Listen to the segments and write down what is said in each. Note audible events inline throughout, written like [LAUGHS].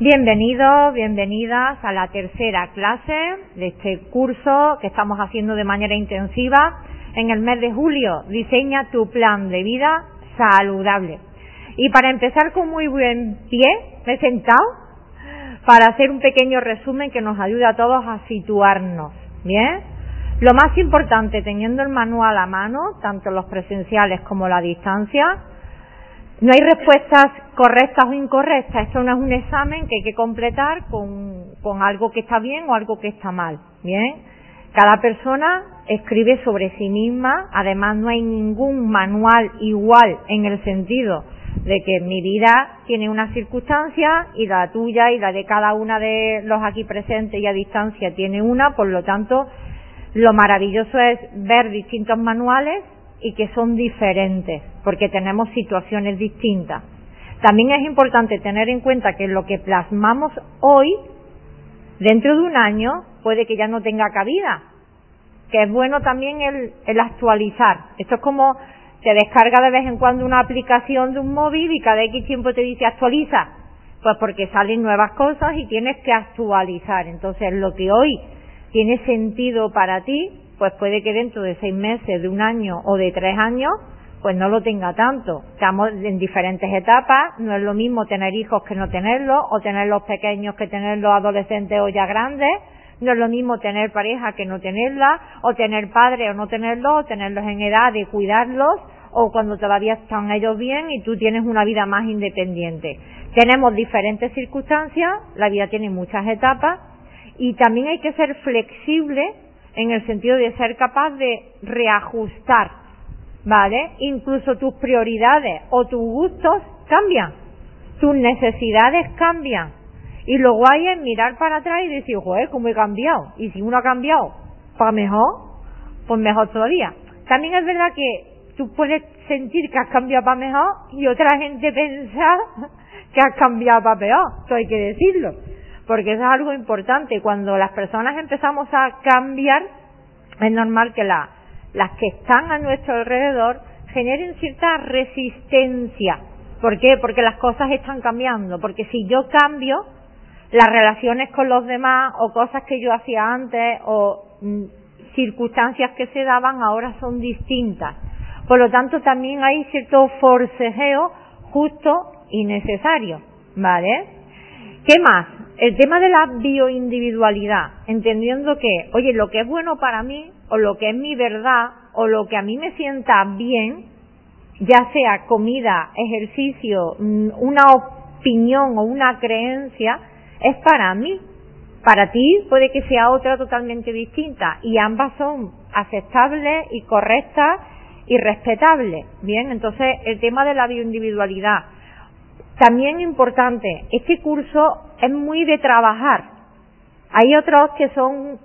Bienvenidos, bienvenidas a la tercera clase de este curso que estamos haciendo de manera intensiva en el mes de julio. Diseña tu plan de vida saludable. Y para empezar con muy buen pie, me he sentado para hacer un pequeño resumen que nos ayude a todos a situarnos. ¿Bien? Lo más importante, teniendo el manual a mano, tanto los presenciales como la distancia, no hay respuestas correctas o incorrectas. Esto no es un examen que hay que completar con, con algo que está bien o algo que está mal. Bien. Cada persona escribe sobre sí misma. Además, no hay ningún manual igual en el sentido de que mi vida tiene una circunstancia y la tuya y la de cada una de los aquí presentes y a distancia tiene una. Por lo tanto, lo maravilloso es ver distintos manuales y que son diferentes, porque tenemos situaciones distintas. También es importante tener en cuenta que lo que plasmamos hoy, dentro de un año, puede que ya no tenga cabida. Que es bueno también el, el actualizar. Esto es como te descarga de vez en cuando una aplicación de un móvil y cada X tiempo te dice actualiza. Pues porque salen nuevas cosas y tienes que actualizar. Entonces lo que hoy tiene sentido para ti, pues puede que dentro de seis meses, de un año o de tres años, pues no lo tenga tanto. Estamos en diferentes etapas, no es lo mismo tener hijos que no tenerlos, o tenerlos pequeños que tenerlos adolescentes o ya grandes, no es lo mismo tener pareja que no tenerla, o tener padres o no tenerlos, o tenerlos en edad de cuidarlos, o cuando todavía están ellos bien y tú tienes una vida más independiente. Tenemos diferentes circunstancias, la vida tiene muchas etapas, y también hay que ser flexible en el sentido de ser capaz de reajustar, ¿vale? Incluso tus prioridades o tus gustos cambian, tus necesidades cambian. Y lo guay es mirar para atrás y decir, joder, ¿cómo he cambiado? Y si uno ha cambiado para mejor, pues mejor todavía. También es verdad que tú puedes sentir que has cambiado para mejor y otra gente [LAUGHS] pensar que has cambiado para peor, eso hay que decirlo porque eso es algo importante. Cuando las personas empezamos a cambiar, es normal que la, las que están a nuestro alrededor generen cierta resistencia. ¿Por qué? Porque las cosas están cambiando. Porque si yo cambio, las relaciones con los demás o cosas que yo hacía antes o mm, circunstancias que se daban ahora son distintas. Por lo tanto, también hay cierto forcejeo justo y necesario. ¿Vale? ¿Qué más? El tema de la bioindividualidad, entendiendo que, oye, lo que es bueno para mí, o lo que es mi verdad, o lo que a mí me sienta bien, ya sea comida, ejercicio, mm, una opinión o una creencia, es para mí. Para ti puede que sea otra totalmente distinta y ambas son aceptables y correctas y respetables. Bien, entonces el tema de la bioindividualidad también importante, este curso es muy de trabajar. Hay otros que son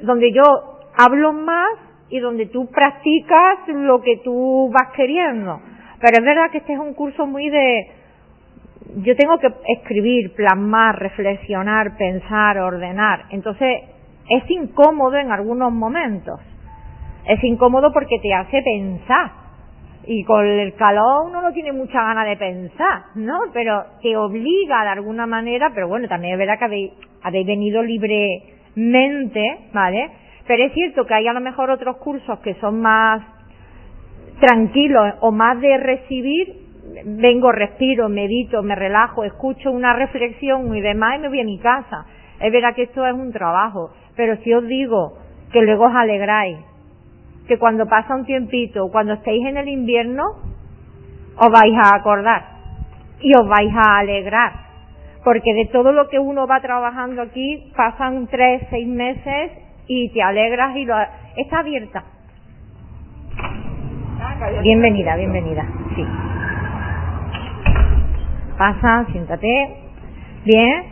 donde yo hablo más y donde tú practicas lo que tú vas queriendo. Pero es verdad que este es un curso muy de, yo tengo que escribir, plasmar, reflexionar, pensar, ordenar. Entonces, es incómodo en algunos momentos. Es incómodo porque te hace pensar y con el calor uno no tiene mucha gana de pensar, ¿no? Pero te obliga de alguna manera, pero bueno, también es verdad que habéis, habéis venido libremente, ¿vale? Pero es cierto que hay a lo mejor otros cursos que son más tranquilos o más de recibir, vengo, respiro, medito, me relajo, escucho una reflexión y demás y me voy a mi casa. Es verdad que esto es un trabajo, pero si os digo que luego os alegráis, que cuando pasa un tiempito, cuando estéis en el invierno, os vais a acordar y os vais a alegrar. Porque de todo lo que uno va trabajando aquí, pasan tres, seis meses y te alegras y lo... Está abierta. Bienvenida, bienvenida. Sí. Pasa, siéntate. Bien.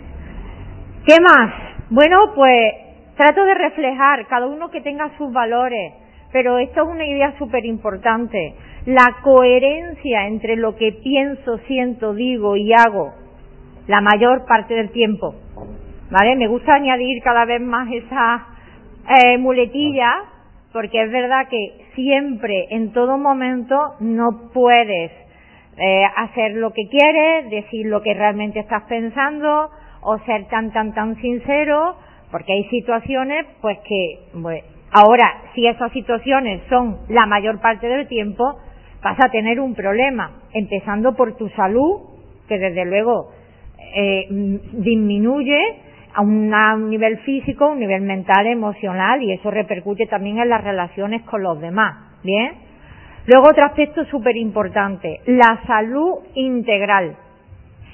¿Qué más? Bueno, pues trato de reflejar cada uno que tenga sus valores pero esto es una idea súper importante. La coherencia entre lo que pienso, siento, digo y hago la mayor parte del tiempo. ¿Vale? Me gusta añadir cada vez más esa eh, muletilla porque es verdad que siempre, en todo momento, no puedes eh, hacer lo que quieres, decir lo que realmente estás pensando o ser tan, tan, tan sincero, porque hay situaciones, pues que, ahora, si esas situaciones son la mayor parte del tiempo, vas a tener un problema, empezando por tu salud, que desde luego eh, disminuye a un nivel físico, un nivel mental, emocional, y eso repercute también en las relaciones con los demás. Bien. Luego otro aspecto súper importante, la salud integral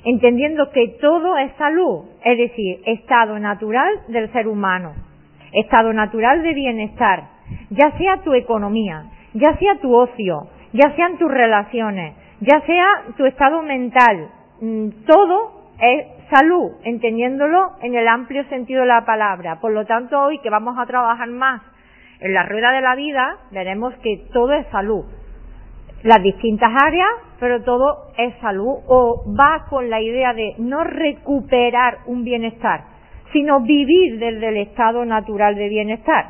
entendiendo que todo es salud, es decir, estado natural del ser humano, estado natural de bienestar, ya sea tu economía, ya sea tu ocio, ya sean tus relaciones, ya sea tu estado mental, mm, todo es salud, entendiéndolo en el amplio sentido de la palabra. Por lo tanto, hoy que vamos a trabajar más en la rueda de la vida, veremos que todo es salud las distintas áreas, pero todo es salud o va con la idea de no recuperar un bienestar, sino vivir desde el estado natural de bienestar.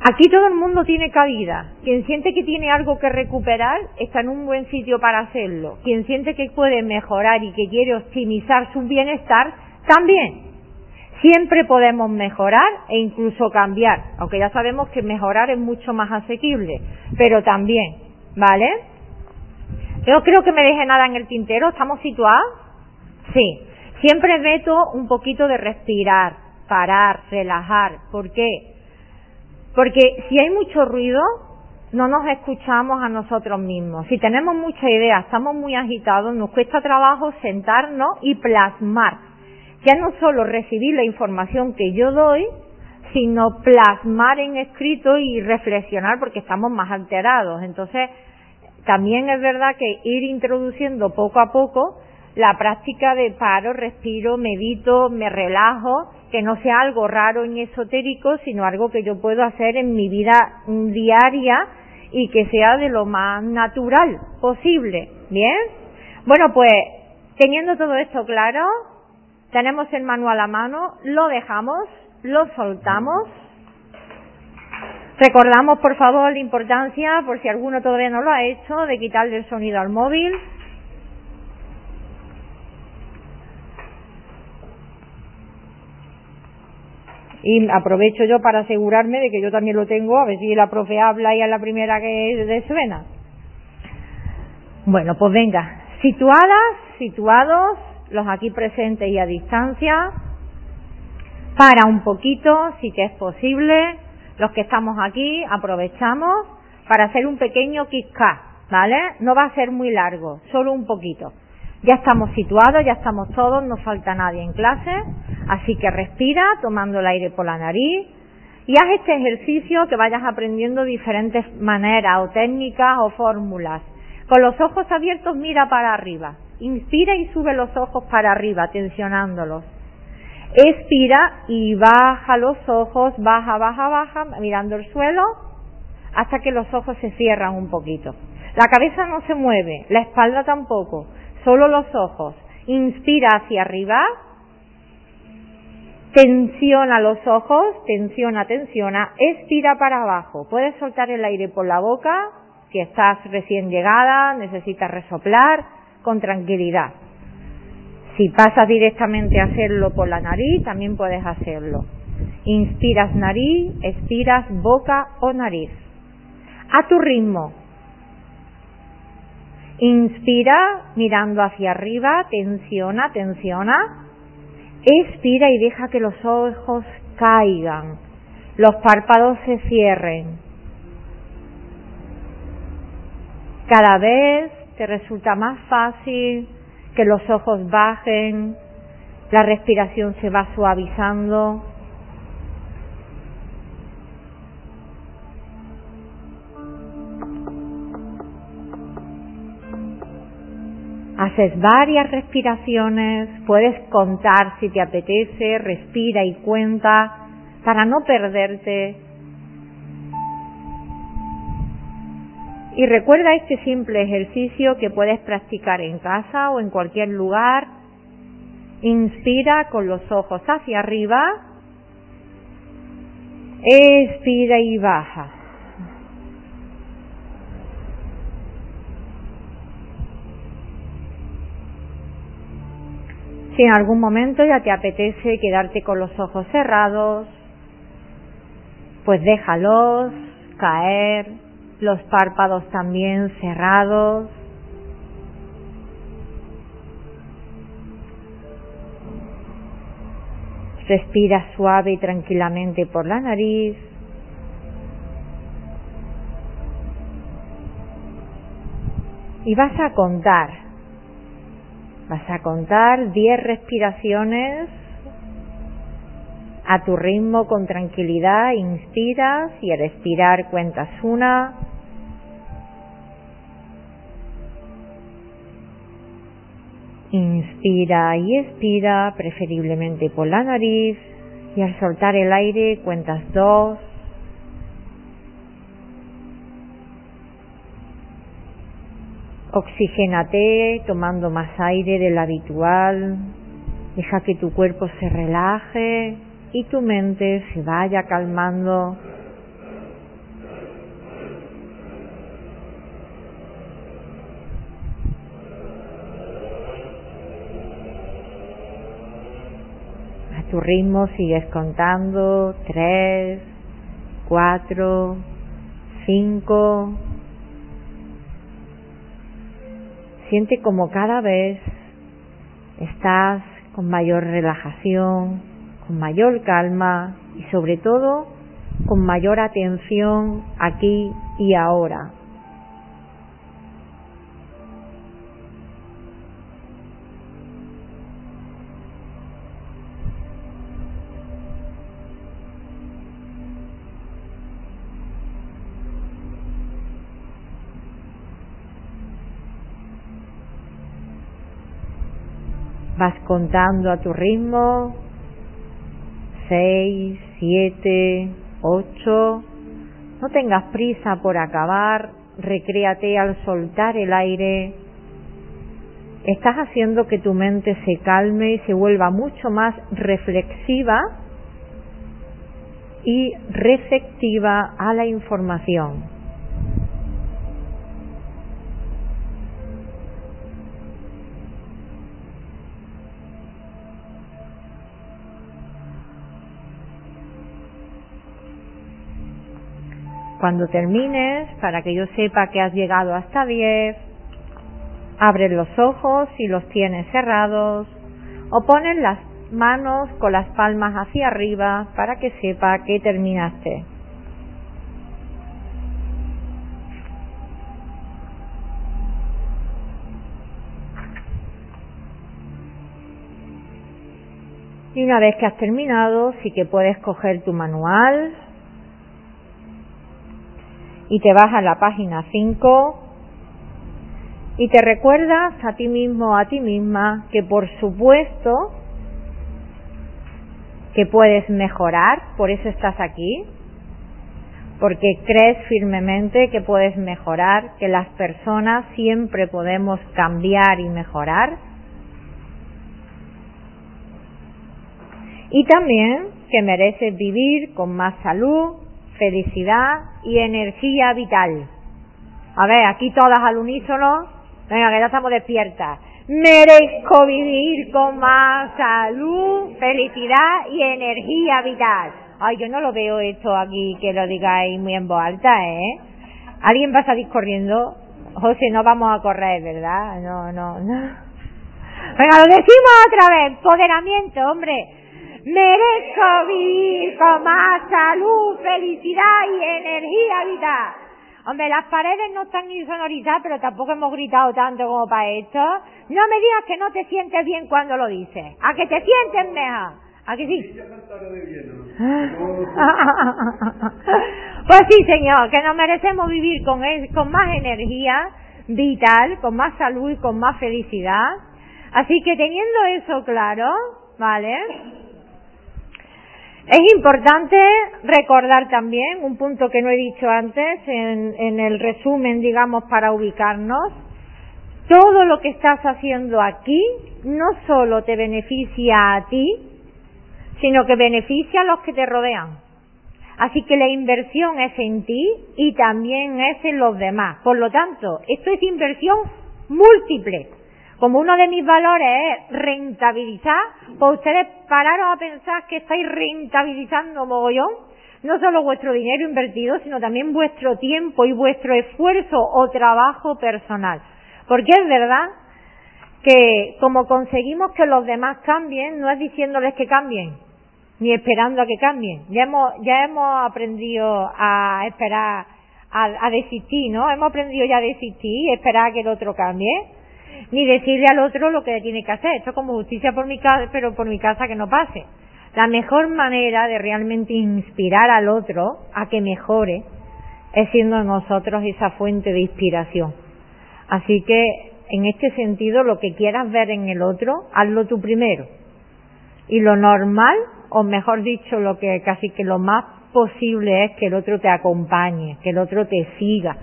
Aquí todo el mundo tiene cabida. Quien siente que tiene algo que recuperar está en un buen sitio para hacerlo. Quien siente que puede mejorar y que quiere optimizar su bienestar, también. Siempre podemos mejorar e incluso cambiar, aunque ya sabemos que mejorar es mucho más asequible, pero también ¿Vale? Yo creo que me deje nada en el tintero. ¿Estamos situados? Sí. Siempre meto un poquito de respirar, parar, relajar. ¿Por qué? Porque si hay mucho ruido, no nos escuchamos a nosotros mismos. Si tenemos mucha idea, estamos muy agitados, nos cuesta trabajo sentarnos y plasmar. Ya no solo recibir la información que yo doy, sino plasmar en escrito y reflexionar porque estamos más alterados. Entonces, también es verdad que ir introduciendo poco a poco la práctica de paro, respiro, medito, me relajo, que no sea algo raro ni esotérico, sino algo que yo puedo hacer en mi vida diaria y que sea de lo más natural posible. ¿Bien? Bueno, pues teniendo todo esto claro, tenemos el manual a mano, lo dejamos lo soltamos. Recordamos, por favor, la importancia, por si alguno todavía no lo ha hecho, de quitarle el sonido al móvil. Y aprovecho yo para asegurarme de que yo también lo tengo, a ver si la profe habla y es la primera que suena. Bueno, pues venga, situadas, situados, los aquí presentes y a distancia, para un poquito, si que es posible. Los que estamos aquí aprovechamos para hacer un pequeño kick ¿vale? No va a ser muy largo, solo un poquito. Ya estamos situados, ya estamos todos, no falta nadie en clase, así que respira tomando el aire por la nariz y haz este ejercicio que vayas aprendiendo diferentes maneras o técnicas o fórmulas. Con los ojos abiertos mira para arriba, inspira y sube los ojos para arriba, tensionándolos. Expira y baja los ojos, baja, baja, baja, mirando el suelo, hasta que los ojos se cierran un poquito. La cabeza no se mueve, la espalda tampoco, solo los ojos. Inspira hacia arriba, tensiona los ojos, tensiona, tensiona, expira para abajo. Puedes soltar el aire por la boca, si estás recién llegada, necesitas resoplar, con tranquilidad. Si pasas directamente a hacerlo por la nariz, también puedes hacerlo. Inspiras nariz, expiras boca o nariz. A tu ritmo. Inspira mirando hacia arriba, tensiona, tensiona. Expira y deja que los ojos caigan, los párpados se cierren. Cada vez te resulta más fácil que los ojos bajen, la respiración se va suavizando. Haces varias respiraciones, puedes contar si te apetece, respira y cuenta para no perderte Y recuerda este simple ejercicio que puedes practicar en casa o en cualquier lugar. Inspira con los ojos hacia arriba. Expira y baja. Si en algún momento ya te apetece quedarte con los ojos cerrados, pues déjalos caer, los párpados también cerrados. Respira suave y tranquilamente por la nariz. Y vas a contar. Vas a contar 10 respiraciones a tu ritmo con tranquilidad. Inspiras y al expirar cuentas una. Inspira y expira, preferiblemente por la nariz, y al soltar el aire cuentas dos. Oxigénate tomando más aire del habitual. Deja que tu cuerpo se relaje y tu mente se vaya calmando. A tu ritmo sigues contando tres, cuatro, cinco, Siente como cada vez estás con mayor relajación, con mayor calma y sobre todo con mayor atención aquí y ahora. Vas contando a tu ritmo. Seis, siete, ocho. No tengas prisa por acabar. Recréate al soltar el aire. Estás haciendo que tu mente se calme y se vuelva mucho más reflexiva y receptiva a la información. Cuando termines, para que yo sepa que has llegado hasta 10, abres los ojos y los tienes cerrados o pones las manos con las palmas hacia arriba para que sepa que terminaste. Y una vez que has terminado, sí que puedes coger tu manual, y te vas a la página 5 y te recuerdas a ti mismo, a ti misma, que por supuesto que puedes mejorar, por eso estás aquí, porque crees firmemente que puedes mejorar, que las personas siempre podemos cambiar y mejorar. Y también que mereces vivir con más salud, felicidad y energía vital. A ver, aquí todas al unísono. Venga, que ya estamos despiertas. Merezco vivir con más salud, felicidad y energía vital. Ay, yo no lo veo esto aquí que lo digáis muy en voz alta, ¿eh? ¿Alguien va a salir corriendo? José, no vamos a correr, ¿verdad? No, no, no. Venga, lo decimos otra vez. Empoderamiento, hombre merezco vivir con más salud, felicidad y energía vital. Hombre, las paredes no están insonorizadas, pero tampoco hemos gritado tanto como para esto. No me digas que no te sientes bien cuando lo dices. A que te sientes mejor. ¿A que sí? [LAUGHS] pues sí, señor, que nos merecemos vivir con, con más energía vital, con más salud y con más felicidad. Así que teniendo eso claro, ¿vale? Es importante recordar también un punto que no he dicho antes en, en, el resumen, digamos, para ubicarnos. Todo lo que estás haciendo aquí no solo te beneficia a ti, sino que beneficia a los que te rodean. Así que la inversión es en ti y también es en los demás. Por lo tanto, esto es inversión múltiple. Como uno de mis valores es rentabilizar, pues ustedes pararon a pensar que estáis rentabilizando mogollón, no solo vuestro dinero invertido, sino también vuestro tiempo y vuestro esfuerzo o trabajo personal. Porque es verdad que como conseguimos que los demás cambien, no es diciéndoles que cambien, ni esperando a que cambien. Ya hemos, ya hemos aprendido a esperar, a, a desistir, ¿no? Hemos aprendido ya a desistir y esperar a que el otro cambie ni decirle al otro lo que tiene que hacer. Esto es como justicia por mi casa, pero por mi casa que no pase. La mejor manera de realmente inspirar al otro a que mejore es siendo nosotros esa fuente de inspiración. Así que, en este sentido, lo que quieras ver en el otro, hazlo tú primero. Y lo normal, o mejor dicho, lo que casi que lo más posible es que el otro te acompañe, que el otro te siga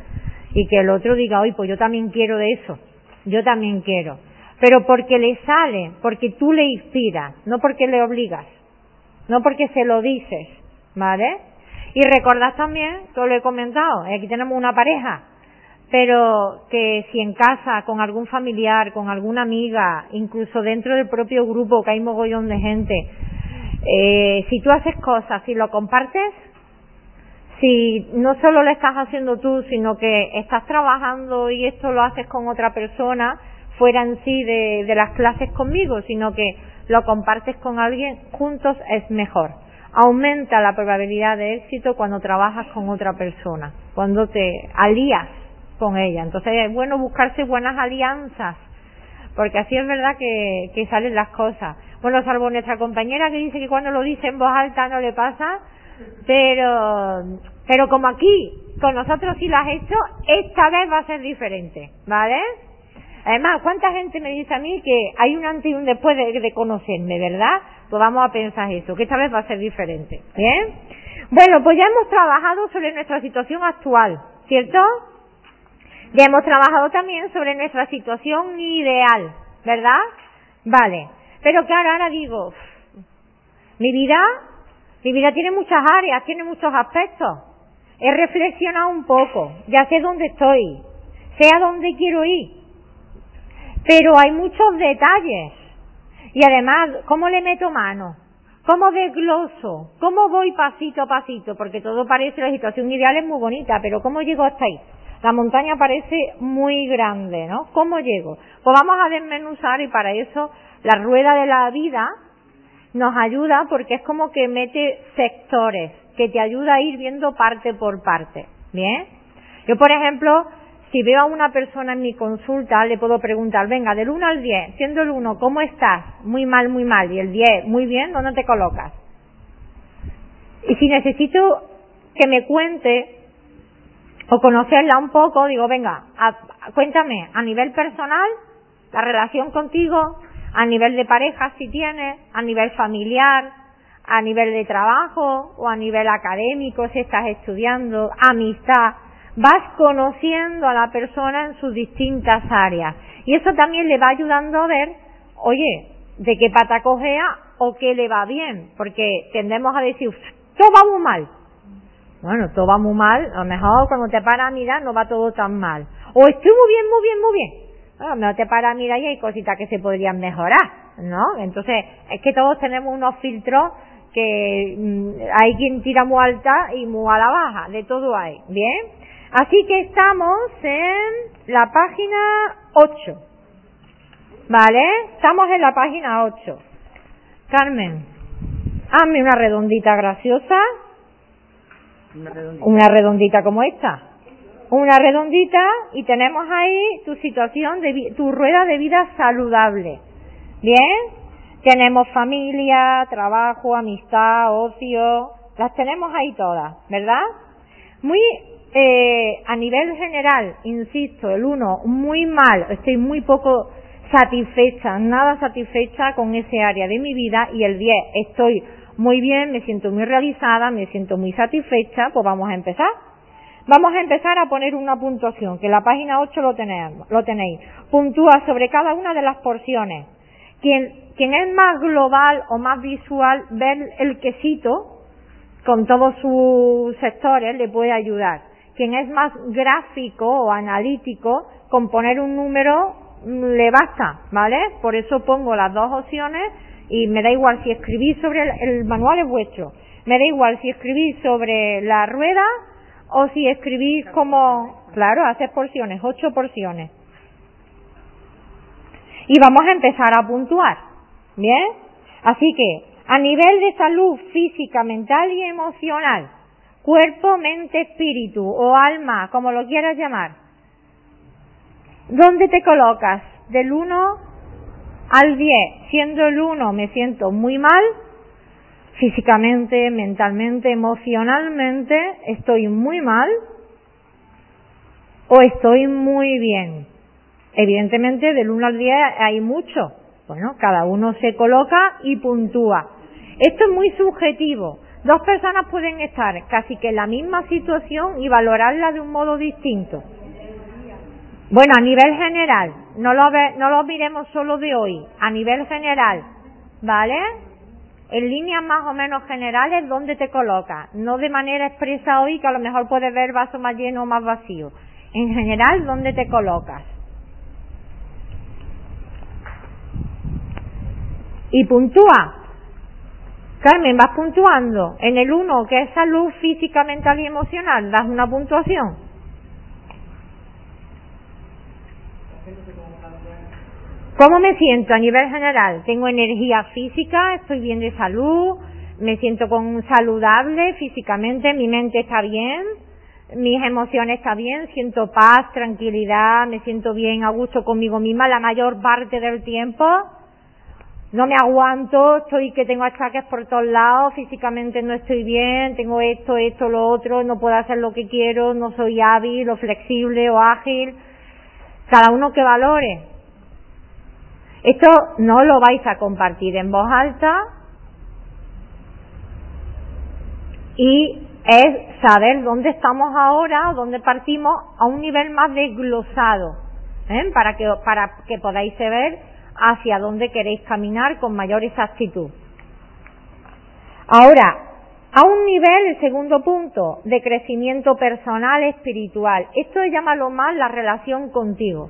y que el otro diga, oye, pues yo también quiero de eso yo también quiero. Pero porque le sale, porque tú le inspiras, no porque le obligas, no porque se lo dices, ¿vale? Y recordad también, que os lo he comentado, aquí tenemos una pareja, pero que si en casa, con algún familiar, con alguna amiga, incluso dentro del propio grupo, que hay mogollón de gente, eh, si tú haces cosas y lo compartes, si no solo lo estás haciendo tú, sino que estás trabajando y esto lo haces con otra persona, fuera en sí de, las clases conmigo, sino que lo compartes con alguien, juntos es mejor. Aumenta la probabilidad de éxito cuando trabajas con otra persona, cuando te alías con ella. Entonces es bueno buscarse buenas alianzas, porque así es verdad que salen las cosas. Bueno, salvo nuestra compañera que dice que cuando lo dice en voz alta no le pasa, pero, pero como aquí con nosotros sí lo has hecho, esta vez va a ser diferente, ¿vale? Además, ¿cuánta gente me dice a mí que hay un antes y un después de, conocerme, verdad? Pues vamos a pensar eso, que esta vez va a ser diferente, ¿bien? Bueno, pues ya hemos trabajado sobre nuestra situación actual, ¿cierto? Ya hemos trabajado también sobre nuestra situación ideal, ¿verdad? Vale. Pero claro, ahora digo, mi vida mi vida tiene muchas áreas, tiene muchos aspectos. He reflexionado un poco, ya sé dónde estoy, sé a dónde quiero ir. Pero hay muchos detalles. Y además, ¿cómo le meto mano? ¿Cómo desgloso? ¿Cómo voy pasito a pasito? Porque todo parece, la situación ideal es muy bonita, pero ¿cómo llego hasta ahí? La montaña parece muy grande, ¿no? ¿Cómo llego? Pues vamos a desmenuzar y para eso la rueda de la vida nos ayuda porque es como que mete sectores, que te ayuda a ir viendo parte por parte. ¿Bien? Yo, por ejemplo, si veo a una persona en mi consulta, le puedo preguntar, venga, del 1 al 10, siendo el 1, ¿cómo estás? Muy mal, muy mal. Y el 10, muy bien, ¿dónde te colocas? Y si necesito que me cuente o conocerla un poco, digo, venga, cuéntame a nivel personal, la relación contigo, a nivel de pareja si tienes, a nivel familiar, a nivel de trabajo o a nivel académico si estás estudiando, amistad. Vas conociendo a la persona en sus distintas áreas. Y eso también le va ayudando a ver, oye, de qué pata cogea o qué le va bien. Porque tendemos a decir, todo va muy mal. Bueno, todo va muy mal. A lo mejor cuando te paras a mirar no va todo tan mal. O estoy muy bien, muy bien, muy bien bueno, no te para mira y hay cositas que se podrían mejorar, ¿no? Entonces, es que todos tenemos unos filtros que mm, hay quien tira muy alta y muy a la baja, de todo hay, ¿bien? Así que estamos en la página 8, ¿vale? Estamos en la página 8. Carmen, hazme una redondita graciosa. Una redondita. Una redondita como esta una redondita y tenemos ahí tu situación, de, tu rueda de vida saludable. ¿Bien? Tenemos familia, trabajo, amistad, ocio, las tenemos ahí todas, ¿verdad? Muy eh, a nivel general, insisto, el uno, muy mal, estoy muy poco satisfecha, nada satisfecha con ese área de mi vida y el 10, estoy muy bien, me siento muy realizada, me siento muy satisfecha, pues vamos a empezar. Vamos a empezar a poner una puntuación, que en la página 8 lo, lo tenéis. Puntúa sobre cada una de las porciones. Quien, quien es más global o más visual, ver el quesito con todos sus sectores le puede ayudar. Quien es más gráfico o analítico, con poner un número mm, le basta, ¿vale? Por eso pongo las dos opciones y me da igual si escribís sobre el, manual es vuestro, me da igual si escribís sobre la rueda o si escribís como, claro, haces porciones, ocho porciones. Y vamos a empezar a puntuar, ¿bien? Así que, a nivel de salud física, mental y emocional, cuerpo, mente, espíritu o alma, como lo quieras llamar, ¿dónde te colocas? Del 1 al 10, siendo el 1 me siento muy mal, físicamente, mentalmente, emocionalmente, estoy muy mal o estoy muy bien. Evidentemente, del 1 al 10 hay mucho. Bueno, cada uno se coloca y puntúa. Esto es muy subjetivo. Dos personas pueden estar casi que en la misma situación y valorarla de un modo distinto. Bueno, a nivel general, no lo, no lo miremos solo de hoy, a nivel general, ¿vale? En líneas más o menos generales, ¿dónde te colocas? No de manera expresa hoy, que a lo mejor puedes ver vaso más lleno o más vacío. En general, ¿dónde te colocas? Y puntúa. Carmen, vas puntuando. En el uno, que es salud física, mental y emocional, das una puntuación. ¿Cómo me siento a nivel general? Tengo energía física, estoy bien de salud, me siento con saludable físicamente, mi mente está bien, mis emociones están bien, siento paz, tranquilidad, me siento bien a gusto conmigo misma la mayor parte del tiempo. No me aguanto, estoy que tengo achaques por todos lados, físicamente no estoy bien, tengo esto, esto, lo otro, no puedo hacer lo que quiero, no soy hábil o flexible o ágil. Cada uno que valore. Esto no lo vais a compartir en voz alta y es saber dónde estamos ahora, dónde partimos a un nivel más desglosado, ¿eh? para, que, para que podáis ver hacia dónde queréis caminar con mayor exactitud. Ahora, a un nivel, el segundo punto, de crecimiento personal espiritual. Esto llámalo más la relación contigo.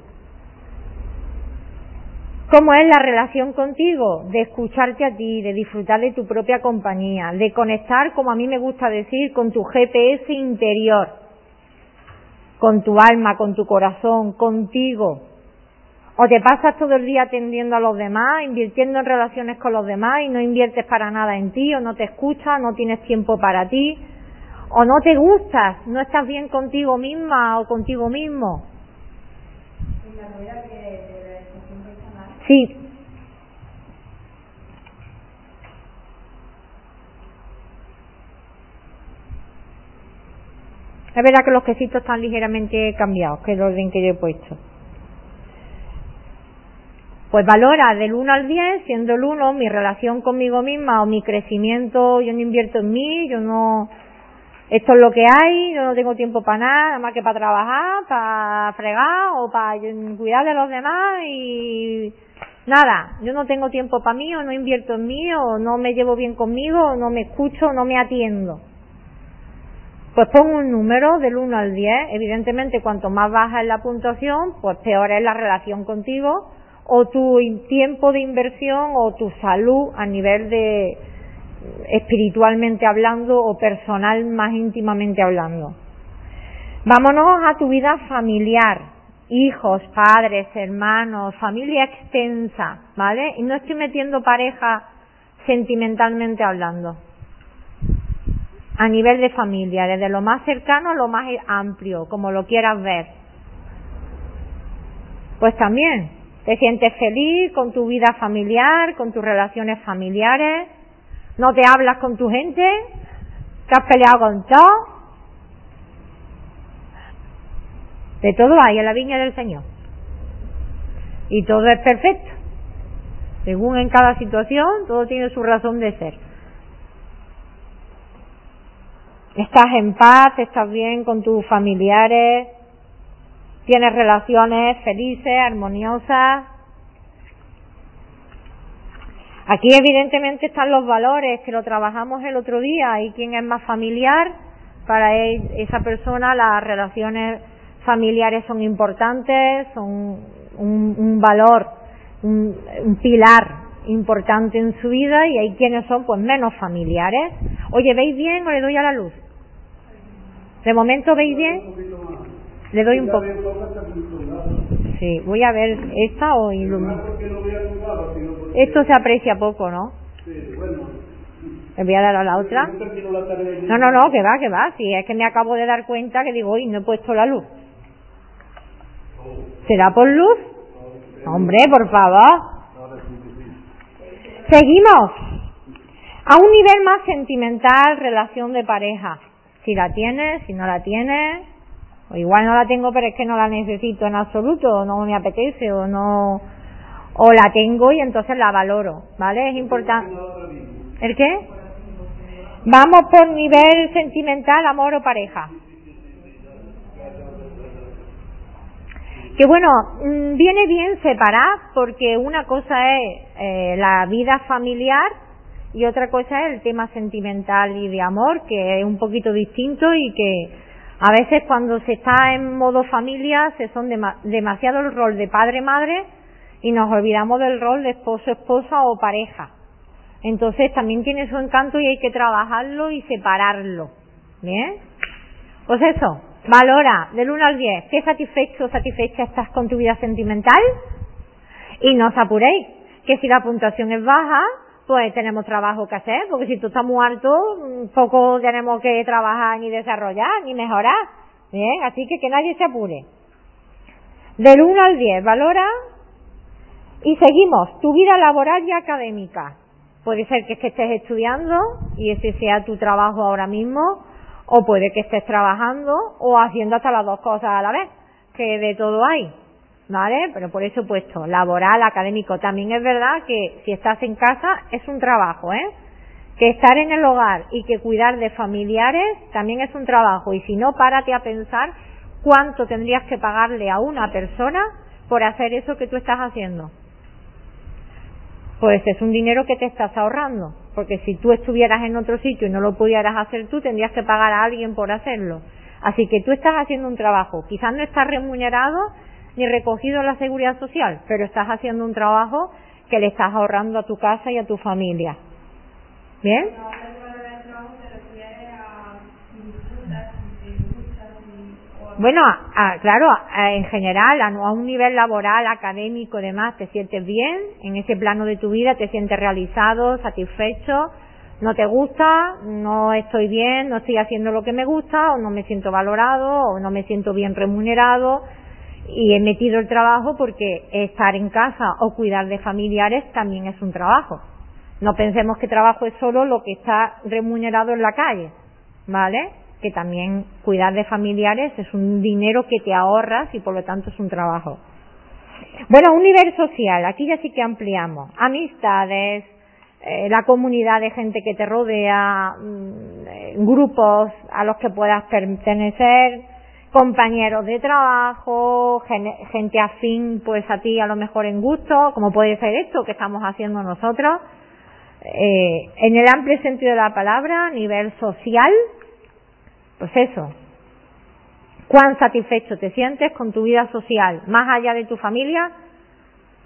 ¿Cómo es la relación contigo? De escucharte a ti, de disfrutar de tu propia compañía, de conectar, como a mí me gusta decir, con tu GPS interior, con tu alma, con tu corazón, contigo. O te pasas todo el día atendiendo a los demás, invirtiendo en relaciones con los demás y no inviertes para nada en ti, o no te escuchas, no tienes tiempo para ti, o no te gustas, no estás bien contigo misma o contigo mismo. Sí. Es verdad que los quesitos están ligeramente cambiados, que el orden que yo he puesto. Pues valora del 1 al 10, siendo el 1 mi relación conmigo misma o mi crecimiento, yo no invierto en mí, yo no, esto es lo que hay, yo no tengo tiempo para nada, nada más que para trabajar, para fregar o para cuidar de los demás y Nada, yo no tengo tiempo para mí, o no invierto en mí, o no me llevo bien conmigo, o no me escucho, o no me atiendo. Pues pongo un número del 1 al 10. Evidentemente, cuanto más baja es la puntuación, pues peor es la relación contigo, o tu tiempo de inversión, o tu salud a nivel de espiritualmente hablando, o personal más íntimamente hablando. Vámonos a tu vida familiar hijos, padres, hermanos, familia extensa, ¿vale? Y no estoy metiendo pareja sentimentalmente hablando. A nivel de familia, desde lo más cercano a lo más amplio, como lo quieras ver. Pues también, te sientes feliz con tu vida familiar, con tus relaciones familiares, no te hablas con tu gente, te has peleado con todo, De todo hay en la viña del Señor. Y todo es perfecto. Según en cada situación, todo tiene su razón de ser. Estás en paz, estás bien con tus familiares, tienes relaciones felices, armoniosas. Aquí evidentemente están los valores que lo trabajamos el otro día y quién es más familiar, para esa persona las relaciones familiares son importantes, son un, valor, un, pilar importante en su vida y hay quienes son pues menos familiares. Oye, ¿veis bien o le doy a la luz? ¿De momento veis bien? Le doy un poco. Sí, voy a ver esta o Esto se aprecia poco, ¿no? Sí, bueno. ¿Le voy a dar a la otra? No, no, no, que va, que va. Si es que me acabo de dar cuenta que digo, uy, no he puesto la luz. ¿Será por luz? Hombre, por favor. Seguimos. A un nivel más sentimental, relación de pareja. Si la tienes, si no la tienes, o igual no la tengo, pero es que no la necesito en absoluto, o no me apetece, o no, o la tengo y entonces la valoro, ¿vale? Es importante. ¿El qué? Vamos por nivel sentimental, amor o pareja. Que bueno, mm, viene bien separar porque una cosa es eh, la vida familiar y otra cosa es el tema sentimental y de amor, que es un poquito distinto y que a veces cuando se está en modo familia se son demasiado el rol de padre-madre y nos olvidamos del rol de esposo-esposa o pareja. Entonces también tiene su encanto y hay que trabajarlo y separarlo. ¿Bien? Pues eso, valora del 1 al 10 qué satisfecho o satisfecha estás con tu vida sentimental y no os apuréis, que si la puntuación es baja, pues tenemos trabajo que hacer, porque si tú estás muy alto, poco tenemos que trabajar ni desarrollar ni mejorar. Bien, así que que nadie se apure. Del 1 al 10, valora y seguimos, tu vida laboral y académica. Puede ser que estés estudiando y ese sea tu trabajo ahora mismo, o puede que estés trabajando o haciendo hasta las dos cosas a la vez, que de todo hay, ¿vale? Pero por eso puesto laboral, académico. También es verdad que si estás en casa es un trabajo, ¿eh? Que estar en el hogar y que cuidar de familiares también es un trabajo. Y si no, párate a pensar cuánto tendrías que pagarle a una persona por hacer eso que tú estás haciendo pues es un dinero que te estás ahorrando, porque si tú estuvieras en otro sitio y no lo pudieras hacer tú, tendrías que pagar a alguien por hacerlo. Así que tú estás haciendo un trabajo, quizás no estás remunerado ni recogido en la seguridad social, pero estás haciendo un trabajo que le estás ahorrando a tu casa y a tu familia. ¿Bien? Bueno, claro, en general, a, un nivel laboral, académico, demás, te sientes bien en ese plano de tu vida, te sientes realizado, satisfecho, no te gusta, no estoy bien, no estoy haciendo lo que me gusta, o no me siento valorado, o no me siento bien remunerado, y he metido el trabajo porque estar en casa o cuidar de familiares también es un trabajo. No pensemos que trabajo es solo lo que está remunerado en la calle, ¿vale? Que también cuidar de familiares es un dinero que te ahorras y por lo tanto es un trabajo. Bueno, un nivel social, aquí ya sí que ampliamos. Amistades, eh, la comunidad de gente que te rodea, mm, grupos a los que puedas pertenecer, compañeros de trabajo, gente afín pues a ti a lo mejor en gusto, como puede ser esto que estamos haciendo nosotros. Eh, en el amplio sentido de la palabra, nivel social, pues eso, cuán satisfecho te sientes con tu vida social, más allá de tu familia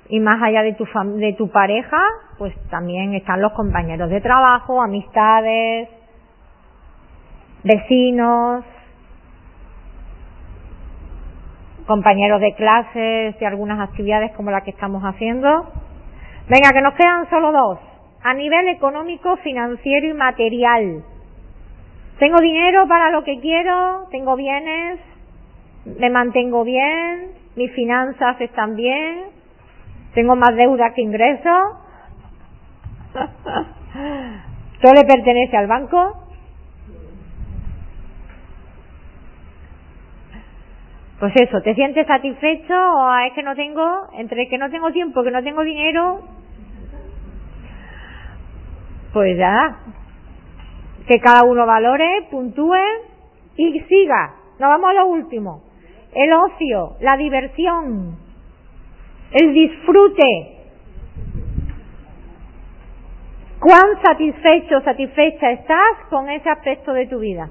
y más allá de tu, de tu pareja, pues también están los compañeros de trabajo, amistades, vecinos, compañeros de clases y algunas actividades como la que estamos haciendo. Venga, que nos quedan solo dos. A nivel económico, financiero y material. Tengo dinero para lo que quiero, tengo bienes, me mantengo bien, mis finanzas están bien, tengo más deuda que ingreso. [LAUGHS] ¿Todo le pertenece al banco? Pues eso, ¿te sientes satisfecho o es que no tengo, entre que no tengo tiempo, que no tengo dinero? Pues ya, que cada uno valore, puntúe y siga. Nos vamos a lo último. El ocio, la diversión, el disfrute. ¿Cuán satisfecho satisfecha estás con ese aspecto de tu vida?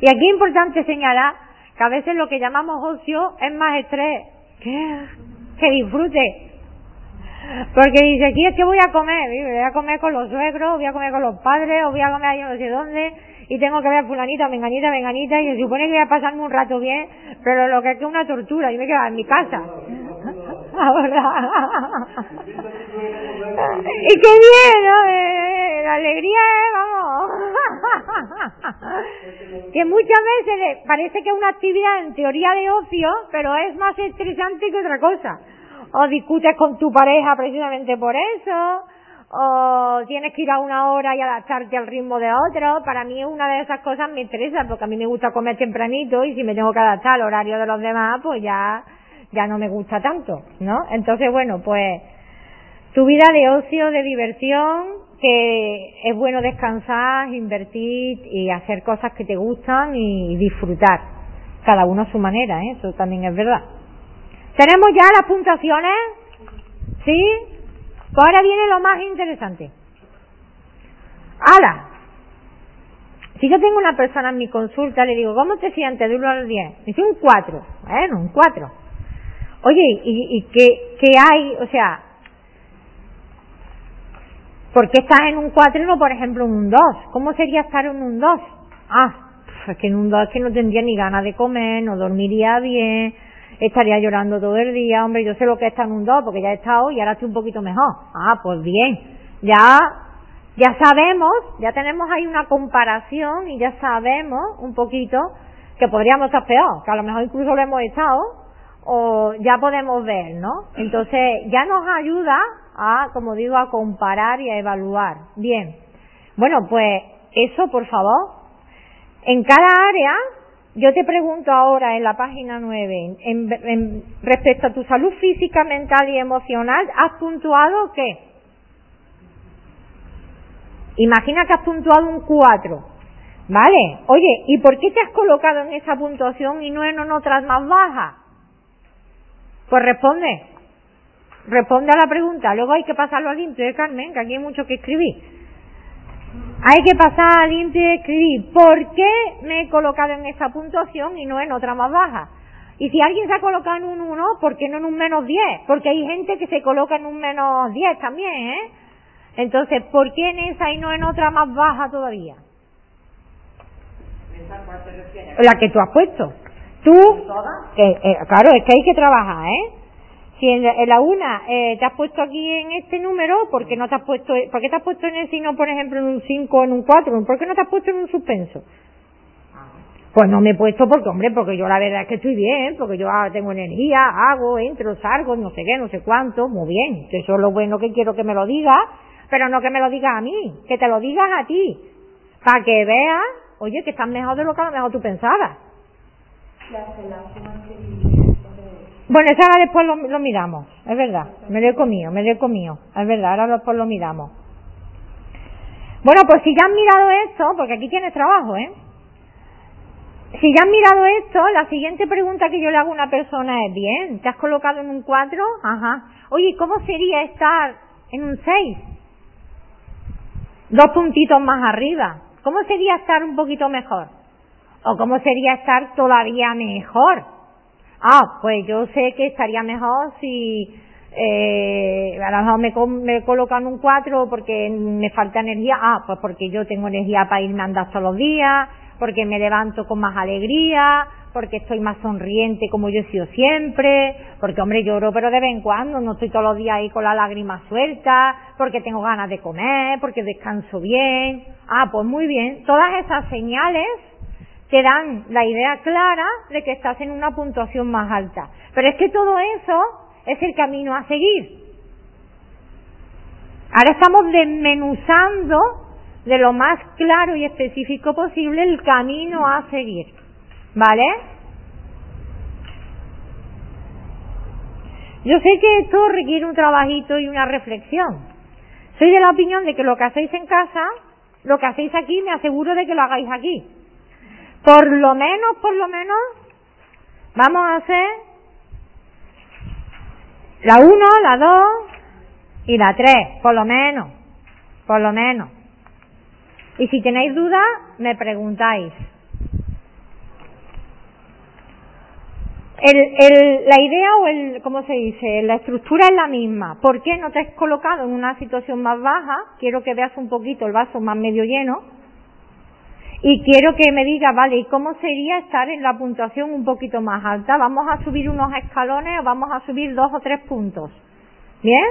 Y aquí es importante señalar que a veces lo que llamamos ocio es más estrés que, que disfrute. Porque dice, aquí es que voy a comer, voy a comer con los suegros, voy a comer con los padres, o voy a comer ahí no sé dónde, y tengo que ver fulanita, menganita, menganita, y se supone que voy a pasarme un rato bien, pero lo que es que es una tortura, yo me quedo en mi casa. Ahora. [LAUGHS] y qué bien, ¿no? Eh, la alegría es, vamos. [LAUGHS] que muchas veces parece que es una actividad en teoría de ocio, pero es más estresante que otra cosa. O discutes con tu pareja precisamente por eso, o tienes que ir a una hora y adaptarte al ritmo de otro. Para mí una de esas cosas me interesa porque a mí me gusta comer tempranito y si me tengo que adaptar al horario de los demás, pues ya, ya no me gusta tanto, ¿no? Entonces, bueno, pues tu vida de ocio, de diversión, que es bueno descansar, invertir y hacer cosas que te gustan y disfrutar. Cada uno a su manera, ¿eh? eso también es verdad. ¿Tenemos ya las puntuaciones? ¿Sí? Pues ahora viene lo más interesante. Ahora, si yo tengo una persona en mi consulta, le digo, ¿cómo te sientes de 1 al 10? Dice un 4. Bueno, un 4. Oye, ¿y, y qué, qué hay? O sea, ¿por qué estás en un 4 y no, por ejemplo, en un 2? ¿Cómo sería estar en un 2? Ah, es que en un 2 es que no tendría ni ganas de comer, no dormiría bien, estaría llorando todo el día, hombre, yo sé lo que está en un 2 porque ya he estado y ahora estoy un poquito mejor. Ah, pues bien, ya, ya sabemos, ya tenemos ahí una comparación y ya sabemos un poquito que podríamos estar peor, que a lo mejor incluso lo hemos estado, o ya podemos ver, ¿no? Entonces, ya nos ayuda a, como digo, a comparar y a evaluar. Bien. Bueno, pues eso, por favor. En cada área yo te pregunto ahora en la página 9, en, respecto a tu salud física, mental y emocional, ¿has puntuado qué? Imagina que has puntuado un 4. ¿Vale? Oye, ¿y por qué te has colocado en esa puntuación y no en otras más bajas? Pues responde. Responde a la pregunta. Luego hay que pasarlo a limpio, ¿eh, Carmen? Que aquí hay mucho que escribir. Hay que pasar a limpio y escribir por qué me he colocado en esa puntuación y no en otra más baja. Y si alguien se ha colocado en un 1, ¿por qué no en un menos 10? Porque hay gente que se coloca en un menos 10 también, ¿eh? Entonces, ¿por qué en esa y no en otra más baja todavía? La que tú has puesto. Tú, que, eh, claro, es que hay que trabajar, ¿eh? Si en la, una eh, te has puesto aquí en este número, ¿por qué no te has puesto, por qué te has puesto en el signo, por ejemplo, en un 5 o en un 4? ¿Por qué no te has puesto en un suspenso? Pues no me he puesto porque, hombre, porque yo la verdad es que estoy bien, porque yo tengo energía, hago, entro, salgo, no sé qué, no sé cuánto, muy bien. Eso es lo bueno que quiero que me lo digas, pero no que me lo digas a mí, que te lo digas a ti, para que veas, oye, que estás mejor de lo que a lo mejor tú pensabas. Bueno, eso ahora después lo, miramos, es verdad, me lo he comido, me lo he comido, es verdad, ahora después lo miramos. Bueno, pues si ya han mirado esto, porque aquí tienes trabajo, ¿eh? Si ya han mirado esto, la siguiente pregunta que yo le hago a una persona es, bien, ¿te has colocado en un 4? Ajá. Oye, ¿cómo sería estar en un 6? Dos puntitos más arriba. ¿Cómo sería estar un poquito mejor? ¿O cómo sería estar todavía mejor? Ah, pues yo sé que estaría mejor si eh, a lo mejor me, me colocan un 4 porque me falta energía. Ah, pues porque yo tengo energía para irme a andar todos los días, porque me levanto con más alegría, porque estoy más sonriente como yo he sido siempre, porque hombre lloro pero de vez en cuando, no estoy todos los días ahí con la lágrima suelta, porque tengo ganas de comer, porque descanso bien. Ah, pues muy bien. Todas esas señales te dan la idea clara de que estás en una puntuación más alta. Pero es que todo eso es el camino a seguir. Ahora estamos desmenuzando de lo más claro y específico posible el camino a seguir. ¿Vale? Yo sé que esto requiere un trabajito y una reflexión. Soy de la opinión de que lo que hacéis en casa, lo que hacéis aquí, me aseguro de que lo hagáis aquí. Por lo menos, por lo menos, vamos a hacer la 1, la 2 y la 3, por lo menos, por lo menos. Y si tenéis dudas, me preguntáis. El, el, la idea o el, ¿cómo se dice? La estructura es la misma. ¿Por qué no te has colocado en una situación más baja? Quiero que veas un poquito el vaso más medio lleno y quiero que me digas, vale, ¿y cómo sería estar en la puntuación un poquito más alta? ¿Vamos a subir unos escalones o vamos a subir dos o tres puntos? ¿Bien?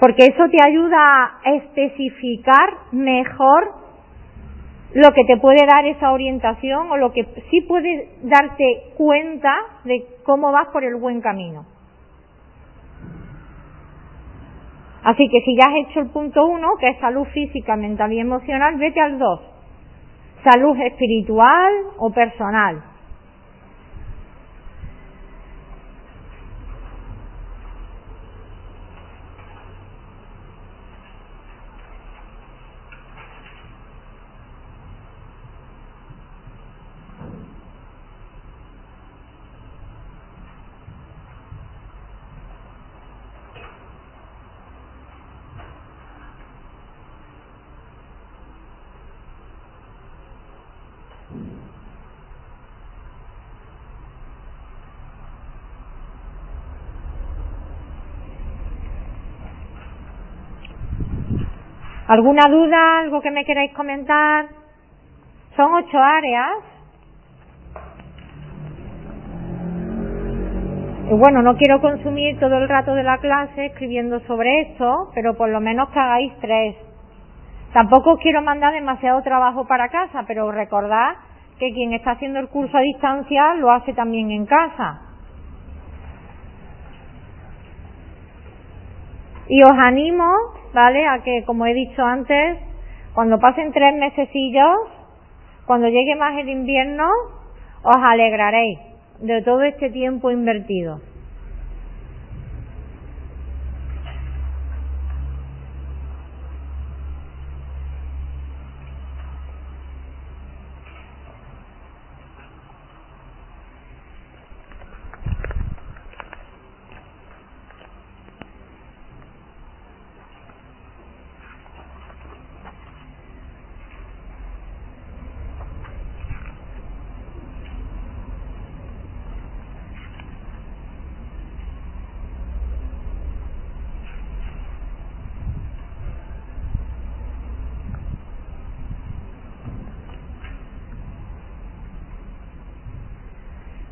Porque eso te ayuda a especificar mejor lo que te puede dar esa orientación o lo que sí puede darte cuenta de cómo vas por el buen camino. Así que si ya has hecho el punto uno, que es salud física, mental y emocional, vete al dos. Salud espiritual o personal. ¿Alguna duda? ¿Algo que me queráis comentar? Son ocho áreas. Bueno, no quiero consumir todo el rato de la clase escribiendo sobre esto, pero por lo menos que hagáis tres. Tampoco quiero mandar demasiado trabajo para casa, pero recordad que quien está haciendo el curso a distancia lo hace también en casa. Y os animo, ¿vale? A que, como he dicho antes, cuando pasen tres mesecillos, cuando llegue más el invierno, os alegraréis de todo este tiempo invertido.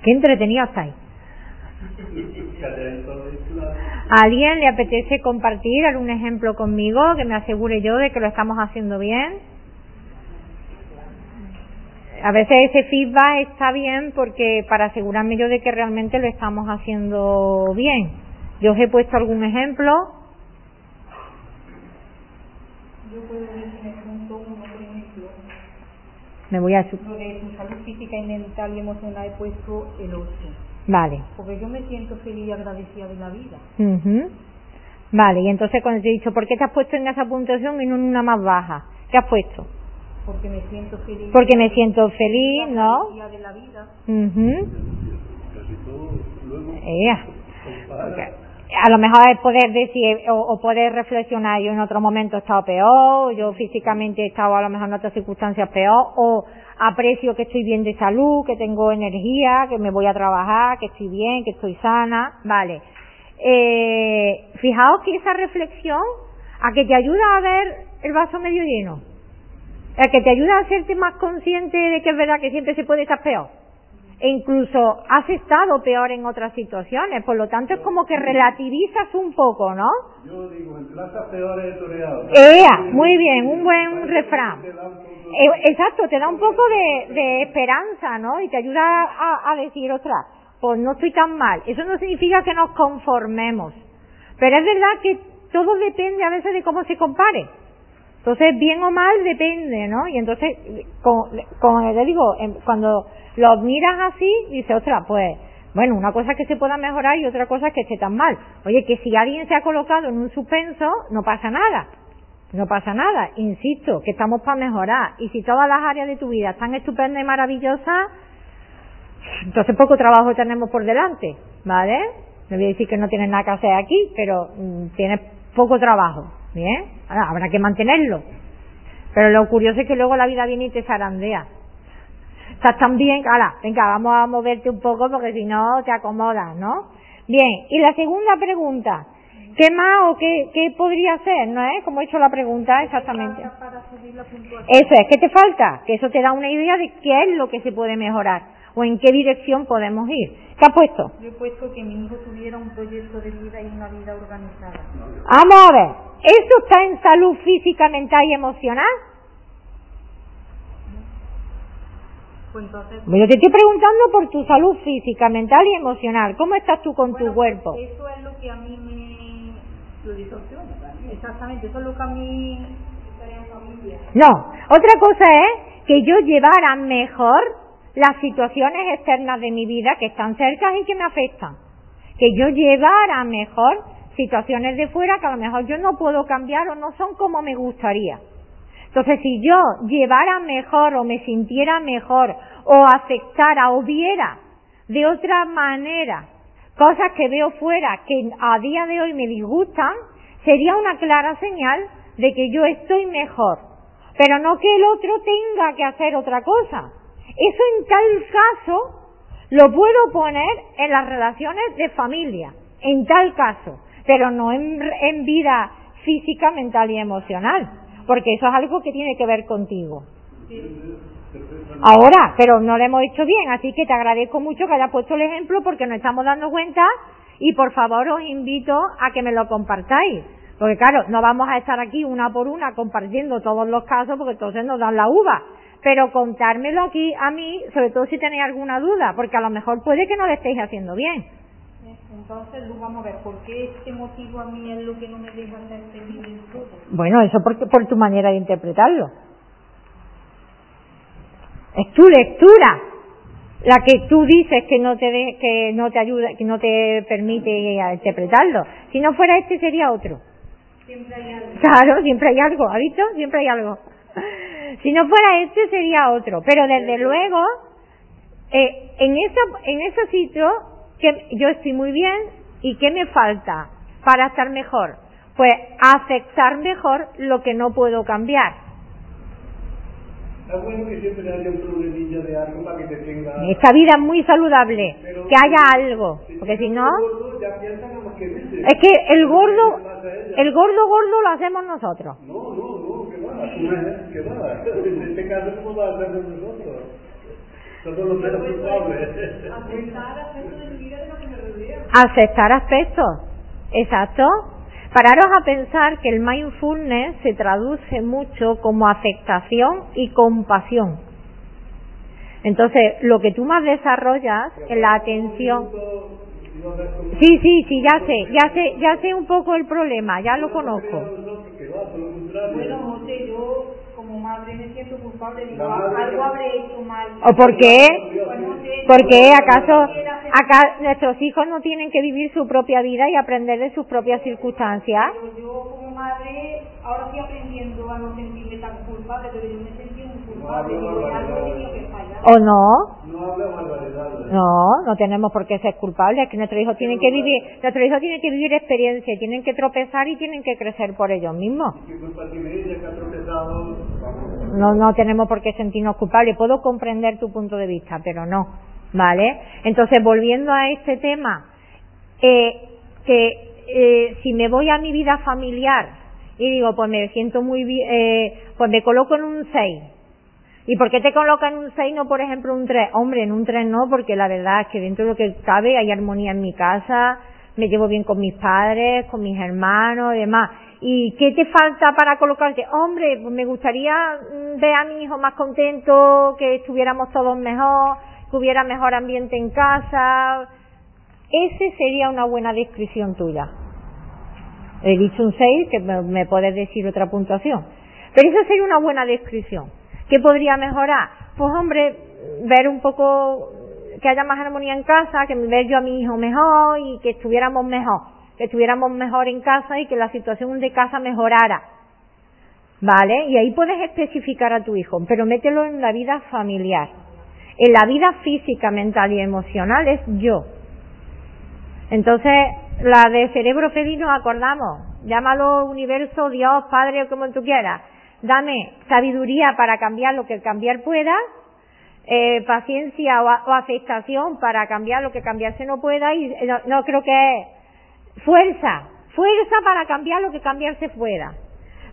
Qué entretenido estáis. ¿A alguien le apetece compartir algún ejemplo conmigo que me asegure yo de que lo estamos haciendo bien? A veces ese feedback está bien porque para asegurarme yo de que realmente lo estamos haciendo bien. Yo os he puesto algún ejemplo. Yo puedo me voy a... Lo de tu salud física y mental y emocional he puesto el 8. Vale. Porque yo me siento feliz y agradecida de la vida. Vale, y entonces cuando te he dicho, ¿por qué te has puesto en esa puntuación y no en una más baja? ¿Qué has puesto? Porque me siento feliz. Porque me siento feliz, ¿no? de la vida. Uh a lo mejor es poder decir o, poder reflexionar yo en otro momento he estado peor, yo físicamente he estado a lo mejor en otras circunstancias peor, o aprecio que estoy bien de salud, que tengo energía, que me voy a trabajar, que estoy bien, que estoy sana, vale. Eh, fijaos que esa reflexión a que te ayuda a ver el vaso medio lleno, a que te ayuda a hacerte más consciente de que es verdad que siempre se puede estar peor e incluso has estado peor en otras situaciones, por lo tanto es como que relativizas un poco, ¿no? Yo digo, en plazas peores he toreado. ¡Ea! Muy bien, un buen refrán. Eh, exacto, te da un poco de, de esperanza, ¿no? Y te ayuda a, a decir, ostras, pues no estoy tan mal. Eso no significa que nos conformemos. Pero es verdad que todo depende a veces de cómo se compare. Entonces, bien o mal depende, ¿no? Y entonces, como, como le digo, cuando lo miras así, dices, ostras, pues, bueno, una cosa es que se pueda mejorar y otra cosa es que esté tan mal. Oye, que si alguien se ha colocado en un suspenso, no pasa nada. No pasa nada. Insisto, que estamos para mejorar. Y si todas las áreas de tu vida están estupendas y maravillosas, entonces poco trabajo tenemos por delante, ¿vale? No voy a decir que no tienes nada que hacer aquí, pero mm, tienes poco trabajo. Bien, habrá que mantenerlo. Pero lo curioso es que luego la vida viene y te zarandea. Estás tan bien, ala, venga, vamos a moverte un poco porque si no te acomodas, ¿no? Bien, y la segunda pregunta, ¿qué más o qué, qué podría ser? ¿No es? Como he hecho la pregunta exactamente. Eso es, ¿qué te falta? Que eso te da una idea de qué es lo que se puede mejorar o en qué dirección podemos ir. ¿Qué has puesto? Yo he puesto que mi hijo tuviera un proyecto de vida y una vida organizada. Vamos a ver, ¿eso está en salud física, mental y emocional? Pues entonces, Yo te estoy preguntando por tu salud física, mental y emocional. ¿Cómo estás tú con tu bueno, cuerpo? Eso es lo que a mí me... Lo distorsiona. Exactamente, eso es lo que a mí... Estaría en familia. No, otra cosa es que yo llevara mejor las situaciones externas de mi vida que están cerca y que me afectan. Que yo llevara mejor situaciones de fuera que a lo mejor yo no puedo cambiar o no son como me gustaría. Entonces, si yo llevara mejor o me sintiera mejor o aceptara o viera de otra manera cosas que veo fuera que a día de hoy me disgustan, sería una clara señal de que yo estoy mejor. Pero no que el otro tenga que hacer otra cosa. Eso en tal caso lo puedo poner en las relaciones de familia, en tal caso, pero no en, vida física, mental y emocional porque eso es algo que tiene que ver contigo. Ahora, pero no lo hemos hecho bien, así que te agradezco mucho que hayas puesto el ejemplo porque nos estamos dando cuenta y por favor os invito a que me lo compartáis. Porque claro, no vamos a estar aquí una por una compartiendo todos los casos porque entonces nos dan la uva. Pero contármelo aquí a mí, sobre todo si tenéis alguna duda, porque a lo mejor puede que no lo estéis haciendo bien. Entonces, Luz, vamos a ver, ¿por qué este motivo a mí es lo que no me deja hacer feliz en todo? Bueno, eso porque por tu manera de interpretarlo. Es tu lectura la que tú dices que no te de- que no te ayuda, que no te permite interpretarlo. Si no fuera este sería otro. Siempre hay algo. Claro, siempre hay algo, ¿ha visto? Siempre hay algo. Si no fuera este sería otro, pero desde luego eh, en esa en ese sitio que yo estoy muy bien y qué me falta para estar mejor, pues aceptar mejor lo que no puedo cambiar. Está bueno que siempre haya un problemilla de algo para que te tenga... Esta vida es muy saludable, que haya algo, porque si no Gordo, ya que es que el gordo el gordo gordo lo hacemos nosotros. No, no, no, que va, que va. En este caso, ¿cómo va a hacerlo nosotros? Somos los menos culpables. Aceptar aspectos de mi vida de lo que me rodea. aceptar aspectos. Exacto. Pararos a pensar que el mindfulness se traduce mucho como aceptación y compasión. Entonces, lo que tú más desarrollas en la atención. Sí, sí, sí, ya sé, ya sé, ya sé un poco el problema, ya lo conozco. Que va, por lo contrario. Bueno, José, yo como madre me siento culpable, digo, madre- algo habré hecho mal. ¿O por qué? Pues no sé, ¿Por qué? ¿Acaso acá nuestros hijos no tienen que vivir su propia vida y aprender de sus propias circunstancias? Pero yo como madre ahora estoy aprendiendo a no sentirme tan culpable, pero yo me sentí ¿O no? No. No, tenemos por qué ser culpables, es que nuestros hijos tienen que vivir, nuestros hijos tienen que vivir experiencia, tienen que tropezar y tienen que crecer por ellos mismos. No, no tenemos por qué sentirnos culpables. Puedo comprender tu punto de vista, pero no, ¿vale? Entonces, volviendo a este tema, eh, que eh, si me voy a mi vida familiar y digo, pues me siento muy bien, eh, pues me coloco en un 6. ¿Y por qué te colocan un 6 no, por ejemplo, un 3? Hombre, en un 3 no, porque la verdad es que dentro de lo que cabe hay armonía en mi casa, me llevo bien con mis padres, con mis hermanos y demás. ¿Y qué te falta para colocarte? Hombre, pues me gustaría mm, ver a mi hijo más contento, que estuviéramos todos mejor, que hubiera mejor ambiente en casa. Ese sería una buena descripción tuya. He dicho un 6, que me, me puedes decir otra puntuación. Pero esa sería una buena descripción. ¿Qué podría mejorar? Pues hombre, ver un poco que haya más armonía en casa, que ver yo a mi hijo mejor y que estuviéramos mejor, que estuviéramos mejor en casa y que la situación de casa mejorara. ¿Vale? Y ahí puedes especificar a tu hijo, pero mételo en la vida familiar. En la vida física, mental y emocional es yo. Entonces, la de cerebro feliz nos acordamos. Llámalo universo, Dios, Padre o como tú quieras. Dame sabiduría para cambiar lo que cambiar pueda. eh, paciencia o, o, aceptación para cambiar lo que cambiarse no pueda y no, no creo que es fuerza, fuerza para cambiar lo que cambiarse pueda,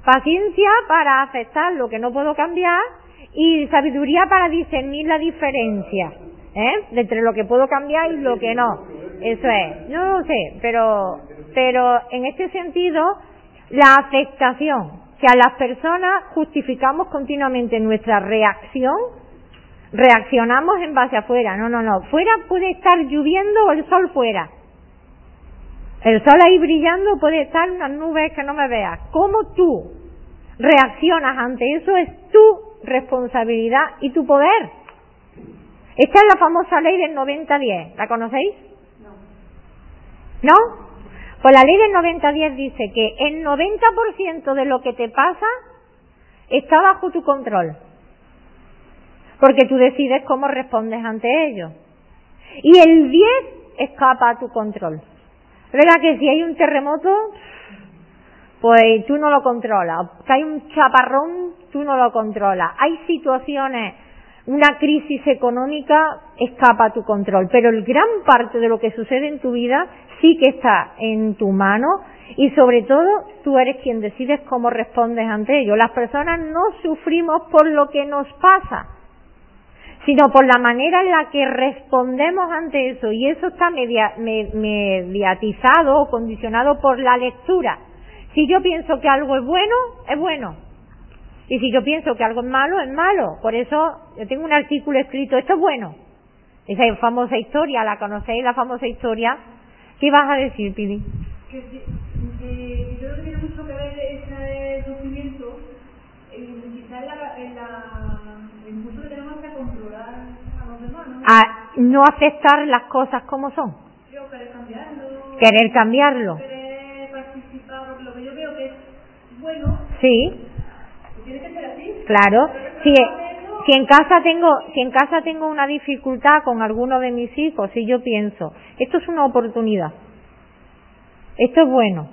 paciencia para aceptar lo que no puedo cambiar y sabiduría para discernir la diferencia ¿eh? entre lo que puedo cambiar y lo que no. Eso es, no lo sé, pero, pero en este sentido, la aceptación, que a las personas justificamos continuamente nuestra reacción, reaccionamos en base afuera, no, no, no, fuera puede estar lloviendo o el sol fuera. El sol ahí brillando puede estar unas nubes que no me veas. ¿Cómo tú reaccionas ante eso es tu responsabilidad y tu poder? Esta es la famosa ley del 90-10. ¿La conocéis? No. ¿No? Pues la ley del 90-10 dice que el 90% de lo que te pasa está bajo tu control. Porque tú decides cómo respondes ante ello. Y el 10 escapa a tu control. ¿Verdad que si hay un terremoto, pues tú no lo controlas. Si hay un chaparrón, tú no lo controlas. Hay situaciones, una crisis económica escapa a tu control, pero el gran parte de lo que sucede en tu vida sí que está en tu mano y sobre todo tú eres quien decides cómo respondes ante ello. Las personas no sufrimos por lo que nos pasa, sino por la manera en la que respondemos ante eso y eso está media, mediatizado o condicionado por la lectura. Si yo pienso que algo es bueno, es bueno. Y si yo pienso que algo es malo, es malo. Por eso yo tengo un artículo escrito, esto es bueno. Esa famosa historia, ¿la conocéis? La famosa historia. ¿Qué vas a decir, Pidi? Que, que, yo creo que tiene mucho que ver ese sufrimiento, en, quizás en la, el impulso que tenemos que controlar a los demás, ¿no? A no aceptar las cosas como son. Yo querer cambiarlo. Querer cambiarlo. Querer bueno. Sí. Tiene que ser así. Claro. Si, si en casa tengo, si en casa tengo una dificultad con alguno de mis hijos, si yo pienso, esto es una oportunidad. Esto es bueno.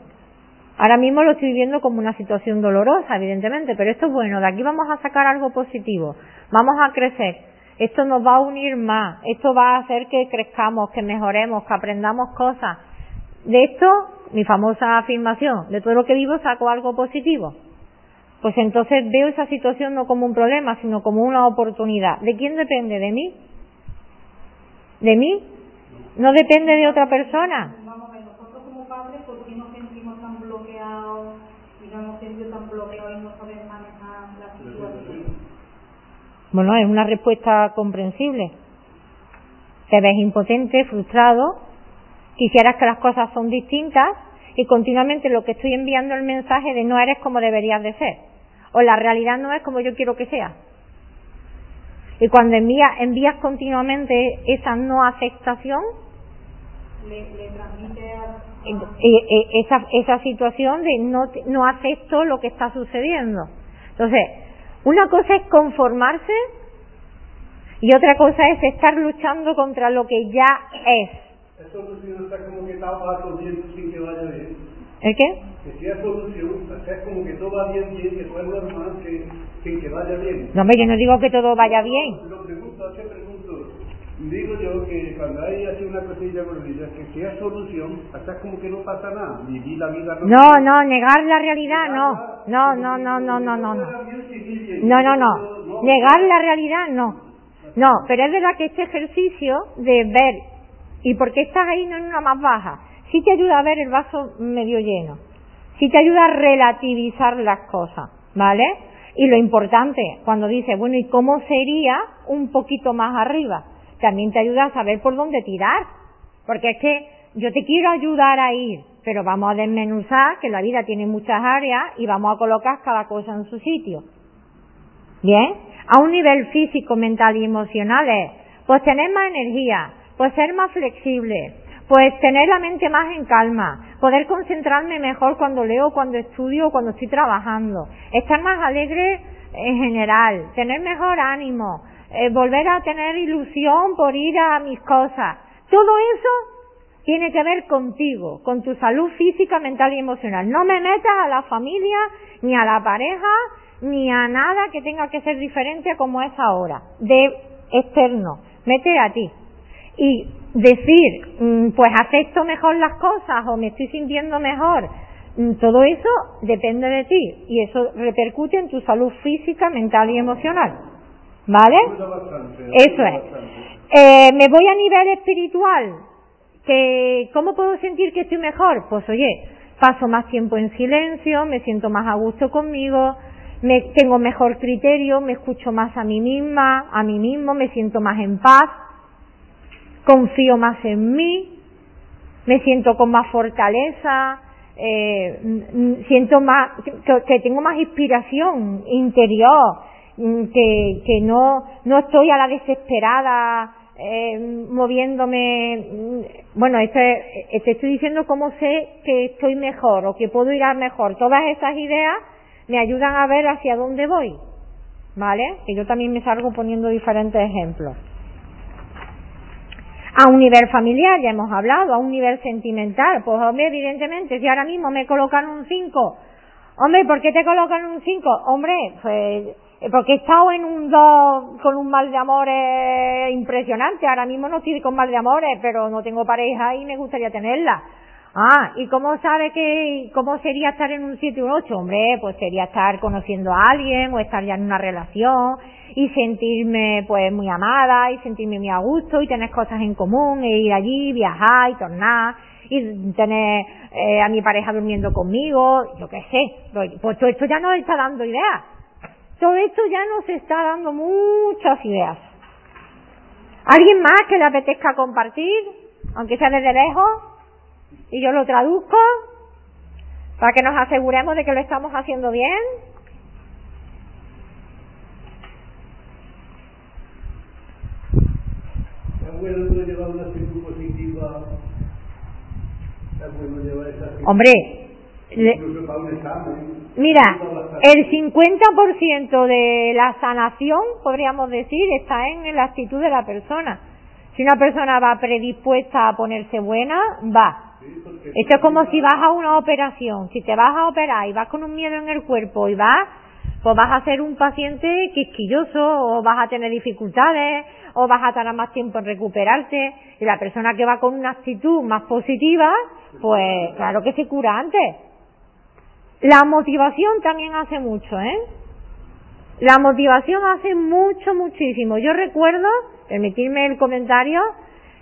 Ahora mismo lo estoy viendo como una situación dolorosa, evidentemente, pero esto es bueno. De aquí vamos a sacar algo positivo. Vamos a crecer. Esto nos va a unir más. Esto va a hacer que crezcamos, que mejoremos, que aprendamos cosas. De esto mi famosa afirmación, de todo lo que vivo saco algo positivo. Pues entonces veo esa situación no como un problema, sino como una oportunidad. ¿De quién depende? ¿De mí? ¿De mí? ¿No depende de otra persona? Vamos a ver, nosotros como padres, ¿por qué nos sentimos tan bloqueados y no hemos sentido tan bloqueados y no sabemos manejar la situación? Bueno, es una respuesta comprensible. Te ves impotente, frustrado, quisieras que las cosas son distintas y continuamente lo que estoy enviando el mensaje de no eres como deberías de ser o la realidad no es como yo quiero que sea. Y cuando envías, envías continuamente esa no aceptación, le, le transmite a, esa, esa situación de no, no acepto lo que está sucediendo. Entonces, una cosa es conformarse y otra cosa es estar luchando contra lo que ya es. Es solución está como que está sin que vaya bien. ¿El qué? Es solución, como que todo va bien, bien, que normal, que vaya bien. No, hombre, yo no digo que todo vaya bien. Lo pregunto, ¿a qué pregunto? Digo yo que cuando hay así una cosilla gordita, que si es solución, es como que no pasa nada. Vivir la vida no. No, no, negar la realidad, no. No, no, no, no, no, no. No, no, no. no. Negar la realidad, no. No, pero es verdad que este ejercicio de ver ¿Y por qué estás ahí no en una más baja? Sí te ayuda a ver el vaso medio lleno. Sí te ayuda a relativizar las cosas, ¿vale? Y lo importante, cuando dices, bueno, ¿y cómo sería un poquito más arriba? También te ayuda a saber por dónde tirar. Porque es que yo te quiero ayudar a ir, pero vamos a desmenuzar que la vida tiene muchas áreas y vamos a colocar cada cosa en su sitio. Bien, a un nivel físico, mental y emocional es, pues tener más energía, pues ser más flexible, pues tener la mente más en calma, poder concentrarme mejor cuando leo, cuando estudio, cuando estoy trabajando, estar más alegre en general, tener mejor ánimo, eh, volver a tener ilusión por ir a mis cosas. Todo eso tiene que ver contigo, con tu salud física, mental y emocional. No me metas a la familia, ni a la pareja, ni a nada que tenga que ser diferente como es ahora. De externo, mete a ti. Y decir, mm, pues acepto mejor las cosas o me estoy sintiendo mejor, mm, todo eso depende de ti y eso repercute en tu salud física, mental y emocional. ¿Vale? Eso es. Eh, me voy a nivel espiritual. Que, ¿Cómo puedo sentir que estoy mejor? Pues oye, paso más tiempo en silencio, me siento más a gusto conmigo, me, tengo mejor criterio, me escucho más a mí misma, a mí mismo, me siento más en paz, confío más en mí, me siento con más fortaleza, eh, siento más, que, tengo más inspiración interior, que, que no, no estoy a la desesperada eh, moviéndome, bueno, este, te estoy diciendo cómo sé que estoy mejor o que puedo ir a mejor. Todas esas ideas me ayudan a ver hacia dónde voy, ¿vale? Que yo también me salgo poniendo diferentes ejemplos. A un nivel familiar, ya hemos hablado, a un nivel sentimental, pues hombre, evidentemente, si ahora mismo me colocan un 5, hombre, ¿por qué te colocan un 5? Hombre, pues eh, porque he estado en un dos con un mal de amores impresionante. Ahora mismo no estoy con mal de amores, pero no tengo pareja y me gustaría tenerla. Ah, ¿y cómo sabe que, cómo sería estar en un 7 o un 8? Hombre, pues sería estar conociendo a alguien o estar ya en una relación y sentirme pues muy amada y sentirme muy a gusto y tener cosas en común e ir allí, viajar y tornar y tener eh, a mi pareja durmiendo conmigo, yo qué sé. Pues todo esto ya nos está dando ideas. Todo esto ya nos está dando muchas ideas. ¿Alguien más que le apetezca compartir? Aunque sea desde lejos. Y yo lo traduzco para que nos aseguremos de que lo estamos haciendo bien. Hombre, Mira, el 50% de la sanación, podríamos decir, está en la actitud de la persona. Si una persona va predispuesta a ponerse buena, va. Esto es como si vas a una operación. Si te vas a operar y vas con un miedo en el cuerpo y vas, pues vas a ser un paciente quisquilloso o vas a tener dificultades o vas a tardar más tiempo en recuperarte. Y la persona que va con una actitud más positiva, pues claro que se cura antes. La motivación también hace mucho, ¿eh? La motivación hace mucho, muchísimo. Yo recuerdo, permitirme el comentario,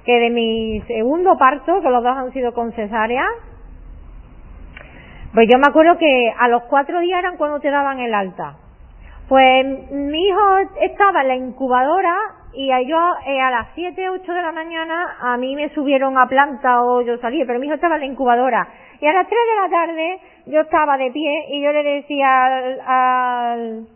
que de mi segundo parto, que los dos han sido con pues yo me acuerdo que a los cuatro días eran cuando te daban el alta. Pues mi hijo estaba en la incubadora y yo eh, a las siete, ocho de la mañana a mí me subieron a planta o yo salí, pero mi hijo estaba en la incubadora. Y a las tres de la tarde yo estaba de pie y yo le decía al, al,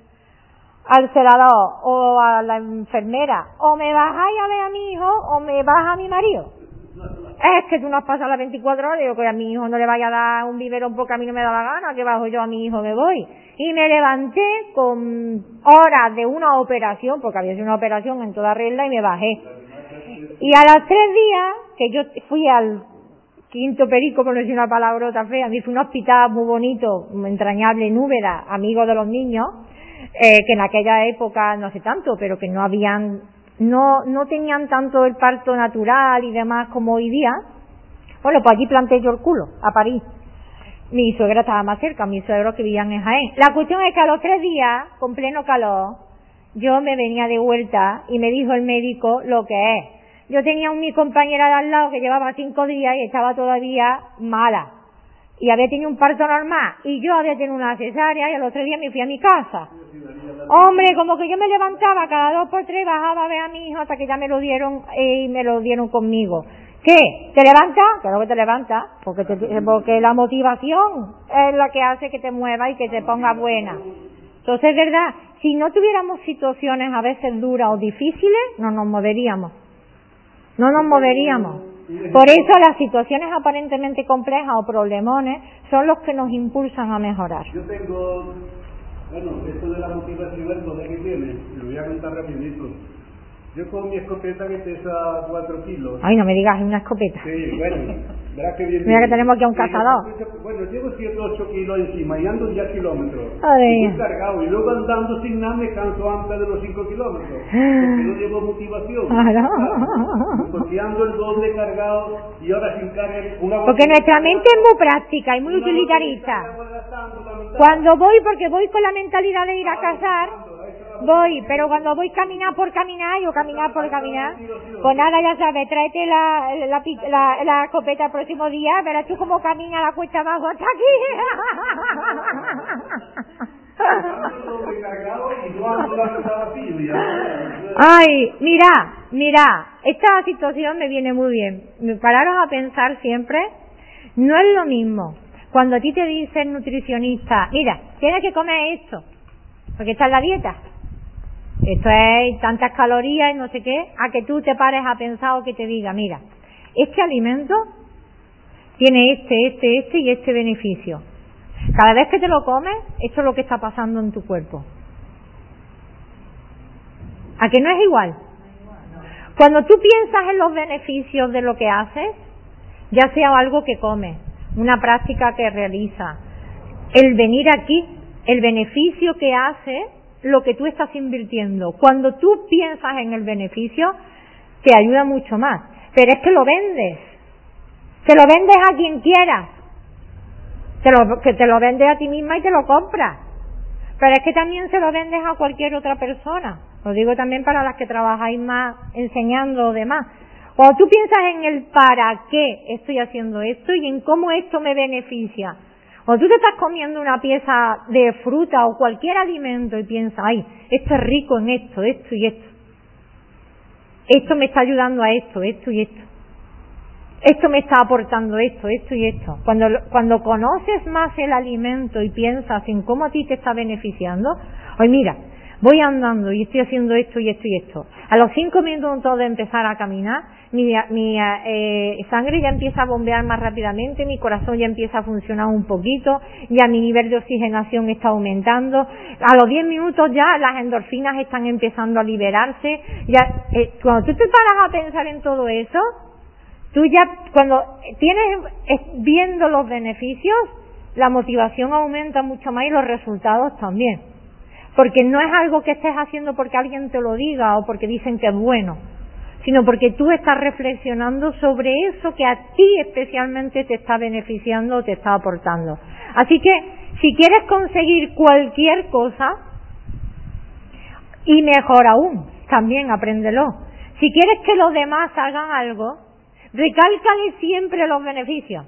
al celador o a la enfermera, o me bajáis a ver a mi hijo o me baja a mi marido. Es que tú no has pasado las 24 horas, digo que a mi hijo no le vaya a dar un biberón porque a mí no me da la gana, que bajo yo a mi hijo me voy. Y me levanté con horas de una operación, porque había sido una operación en toda regla y me bajé. Y a las tres días, que yo fui al quinto perico, por no decir una palabrota fea, a mí fue un hospital muy bonito, entrañable en amigo de los niños, eh, que en aquella época, no sé tanto, pero que no habían no, no tenían tanto el parto natural y demás como hoy día. Bueno, pues allí planté yo el culo, a París. Mi suegra estaba más cerca, mi suegro que vivían en Jaén. La cuestión es que a los tres días, con pleno calor, yo me venía de vuelta y me dijo el médico lo que es. Yo tenía un mi compañera de al lado que llevaba cinco días y estaba todavía mala y había tenido un parto normal y yo había tenido una cesárea y a los tres días me fui a mi casa. Hombre, como que yo me levantaba cada dos por tres, bajaba a ver a mi hijo hasta que ya me lo dieron eh, y me lo dieron conmigo. ¿Qué? ¿Te levanta? Claro que te levanta, porque, porque la motivación es la que hace que te mueva y que te ponga buena. Entonces, es verdad, si no tuviéramos situaciones a veces duras o difíciles, no nos moveríamos. No nos moveríamos. Por eso las situaciones aparentemente complejas o problemones son los que nos impulsan a mejorar. Yo tengo, bueno, esto de la motivación, poder que tiene, lo voy a contar rapidito. Yo con mi escopeta que pesa 4 kilos. Ay, no me digas, una escopeta. Sí, bueno, Verás que bien. [LAUGHS] Mira que tenemos aquí a un cazador. Bueno, llevo 7 o 8 kilos encima y ando 10 kilómetros. Joder. Y estoy cargado. Y luego andando sin nada me canso antes de los 5 kilómetros. Porque no llevo motivación. Claro. [LAUGHS] Porque ando el doble cargado y ahora sin carga. Una Porque nuestra mente es muy práctica y muy utilitarista. Cuando voy, porque voy con la mentalidad de ir a cazar, voy, pero cuando voy caminar por caminar, yo caminar por caminar, pues nada, ya sabes, tráete la, la, la, la escopeta el próximo día, verás tú cómo camina la cuesta abajo hasta aquí. Ay, mira, mira, esta situación me viene muy bien. Pararos a pensar siempre, no es lo mismo cuando a ti te dice el nutricionista, mira, tienes que comer esto, porque está en la dieta. Esto es tantas calorías y no sé qué, a que tú te pares a pensar o que te diga, mira, este alimento tiene este, este, este y este beneficio. Cada vez que te lo comes, esto es lo que está pasando en tu cuerpo. ¿A que no es igual? Cuando tú piensas en los beneficios de lo que haces, ya sea algo que comes, una práctica que realizas, el venir aquí, el beneficio que hace lo que tú estás invirtiendo. Cuando tú piensas en el beneficio, te ayuda mucho más. Pero es que lo vendes. Te lo vendes a quien quieras. Te lo, que te lo vendes a ti misma y te lo compras. Pero es que también se lo vendes a cualquier otra persona. Lo digo también para las que trabajáis más enseñando o demás. Cuando tú piensas en el para qué estoy haciendo esto y en cómo esto me beneficia. Cuando tú te estás comiendo una pieza de fruta o cualquier alimento y piensas, ay, esto es rico en esto, esto y esto. Esto me está ayudando a esto, esto y esto. Esto me está aportando esto, esto y esto. Cuando, cuando conoces más el alimento y piensas en cómo a ti te está beneficiando, hoy mira, voy andando y estoy haciendo esto y esto y esto. A los cinco minutos de empezar a caminar, mi, mi eh, sangre ya empieza a bombear más rápidamente, mi corazón ya empieza a funcionar un poquito, ya mi nivel de oxigenación está aumentando. A los diez minutos ya las endorfinas están empezando a liberarse. Ya, eh, cuando tú te paras a pensar en todo eso, tú ya cuando tienes viendo los beneficios, la motivación aumenta mucho más y los resultados también. Porque no es algo que estés haciendo porque alguien te lo diga o porque dicen que es bueno, sino porque tú estás reflexionando sobre eso que a ti especialmente te está beneficiando o te está aportando. Así que si quieres conseguir cualquier cosa, y mejor aún, también apréndelo. Si quieres que los demás hagan algo, recálcale siempre los beneficios.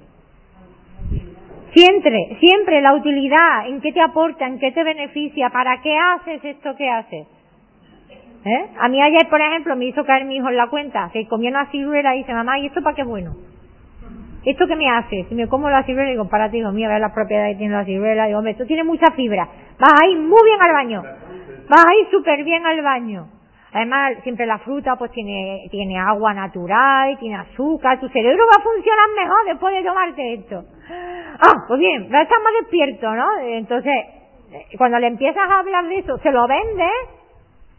Siempre, siempre la utilidad, en qué te aporta, en qué te beneficia, para qué haces esto que haces. ¿Eh? A mí ayer, por ejemplo, me hizo caer mi hijo en la cuenta, que comía una ciruela y dice, mamá, ¿y esto para qué es bueno? ¿Esto qué me hace? Si me como la ciruela, digo, para ti, hijo mío, ver las propiedades que tiene la ciruela, digo, hombre, esto tiene mucha fibra, vas a ir muy bien al baño, vas a ir súper bien al baño. Además, siempre la fruta pues tiene, tiene agua natural, tiene azúcar, tu cerebro va a funcionar mejor después de tomarte esto. Ah, pues bien, a estar más despierto, ¿no? Entonces, eh, cuando le empiezas a hablar de eso, se lo vende,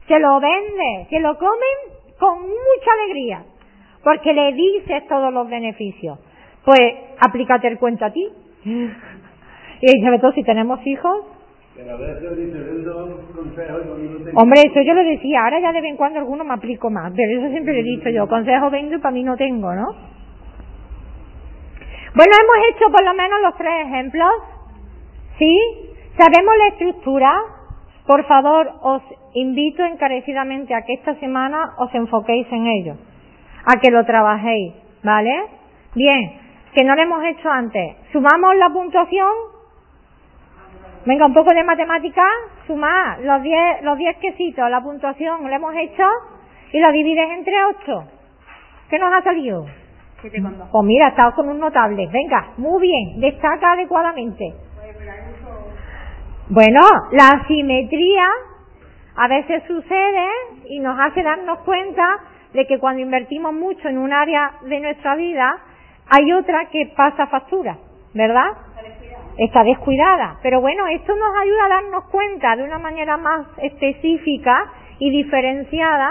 se lo vende, se lo comen con mucha alegría, porque le dices todos los beneficios. Pues, aplícate el cuento a ti. Y sobre todo si tenemos hijos, Pero a veces no. Hombre, eso yo lo decía, ahora ya de vez en cuando alguno me aplico más, pero eso siempre lo he dicho yo, consejo vendo y para mí no tengo, ¿no? Bueno, hemos hecho por lo menos los tres ejemplos, ¿sí? ¿Sabemos la estructura? Por favor, os invito encarecidamente a que esta semana os enfoquéis en ello, a que lo trabajéis, ¿vale? Bien, que no lo hemos hecho antes. ¿Sumamos la puntuación? Venga, un poco de matemática, sumar los 10 los diez quesitos, la puntuación, lo hemos hecho y lo divides entre 8. ¿Qué nos ha salido? Pues mira, con un notable. Venga, muy bien, destaca adecuadamente. Bueno, la simetría a veces sucede y nos hace darnos cuenta de que cuando invertimos mucho en un área de nuestra vida, hay otra que pasa factura, ¿verdad? Está descuidada. Pero bueno, esto nos ayuda a darnos cuenta de una manera más específica y diferenciada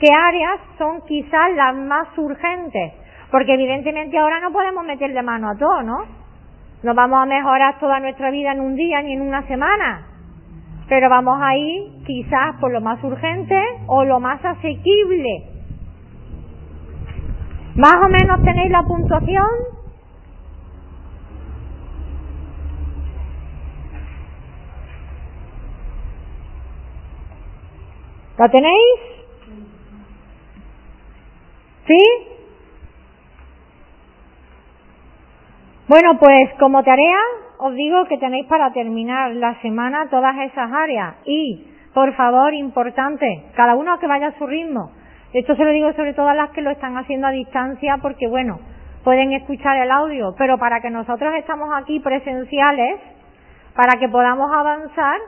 qué áreas son quizás las más urgentes. Porque evidentemente ahora no podemos meterle mano a todo, ¿no? No vamos a mejorar toda nuestra vida en un día ni en una semana. Pero vamos a ir quizás por lo más urgente o lo más asequible. Más o menos tenéis la puntuación. ¿La tenéis? ¿Sí? Bueno, pues como tarea os digo que tenéis para terminar la semana todas esas áreas y, por favor, importante, cada uno que vaya a su ritmo. Esto se lo digo sobre todo a las que lo están haciendo a distancia porque, bueno, pueden escuchar el audio, pero para que nosotros estamos aquí presenciales, para que podamos avanzar,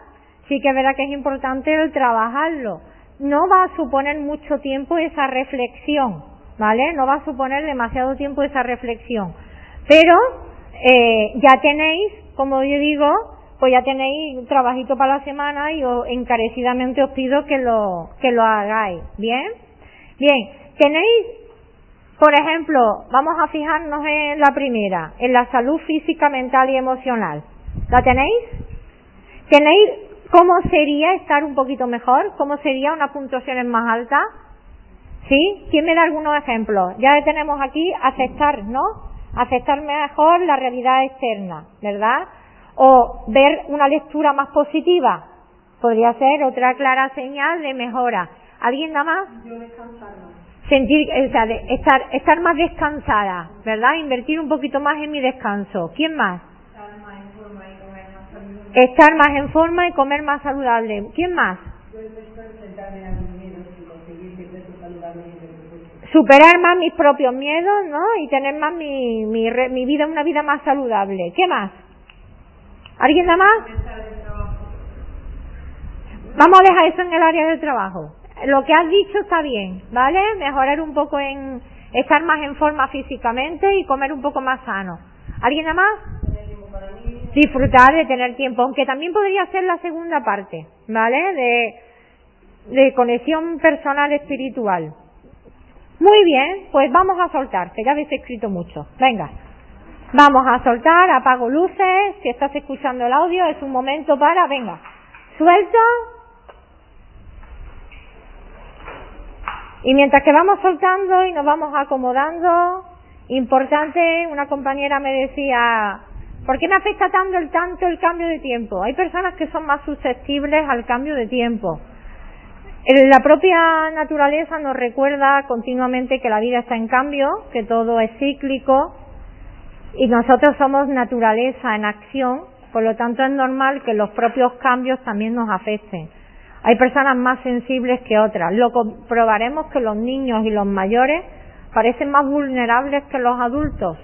sí que es verdad que es importante el trabajarlo. No va a suponer mucho tiempo esa reflexión, ¿vale? No va a suponer demasiado tiempo esa reflexión. Pero eh, ya tenéis, como yo digo, pues ya tenéis un trabajito para la semana y os, encarecidamente os pido que lo, que lo hagáis. ¿Bien? Bien, tenéis, por ejemplo, vamos a fijarnos en la primera, en la salud física, mental y emocional. ¿La tenéis? ¿Tenéis cómo sería estar un poquito mejor? ¿Cómo sería una puntuación más alta? ¿Sí? ¿Quién me da algunos ejemplos? Ya tenemos aquí aceptar, ¿no? Aceptar mejor la realidad externa, ¿verdad? O ver una lectura más positiva, podría ser otra clara señal de mejora. ¿Alguien nada más? Yo descansar más. Sentir, o sea, de estar, estar más descansada, ¿verdad? Invertir un poquito más en mi descanso. ¿Quién más? Estar más en forma y comer más saludable. Estar más en forma y comer más saludable. ¿Quién más? Yo después enfrentarme a mis miedos y conseguir que peso saludable y de Superar más mis propios miedos, ¿no? Y tener más mi, mi, mi vida, una vida más saludable. ¿Qué más? ¿Alguien nada más? Vamos a dejar eso en el área del trabajo. Lo que has dicho está bien, ¿vale? Mejorar un poco en estar más en forma físicamente y comer un poco más sano. ¿Alguien nada más? Disfrutar de tener tiempo, aunque también podría ser la segunda parte, ¿vale? De, de conexión personal espiritual. Muy bien, pues vamos a soltar, que ya habéis escrito mucho. Venga. Vamos a soltar, apago luces, si estás escuchando el audio es un momento para, venga, suelto. Y mientras que vamos soltando y nos vamos acomodando, importante, una compañera me decía, ¿por qué me afecta tanto el, tanto el cambio de tiempo? Hay personas que son más susceptibles al cambio de tiempo. Eh, La propia naturaleza nos recuerda continuamente que la vida está en cambio, que todo es cíclico y nosotros somos naturaleza en acción, por lo tanto es normal que los propios cambios también nos afecten. Hay personas más sensibles que otras. Lo comprobaremos que los niños y los mayores parecen más vulnerables que los adultos.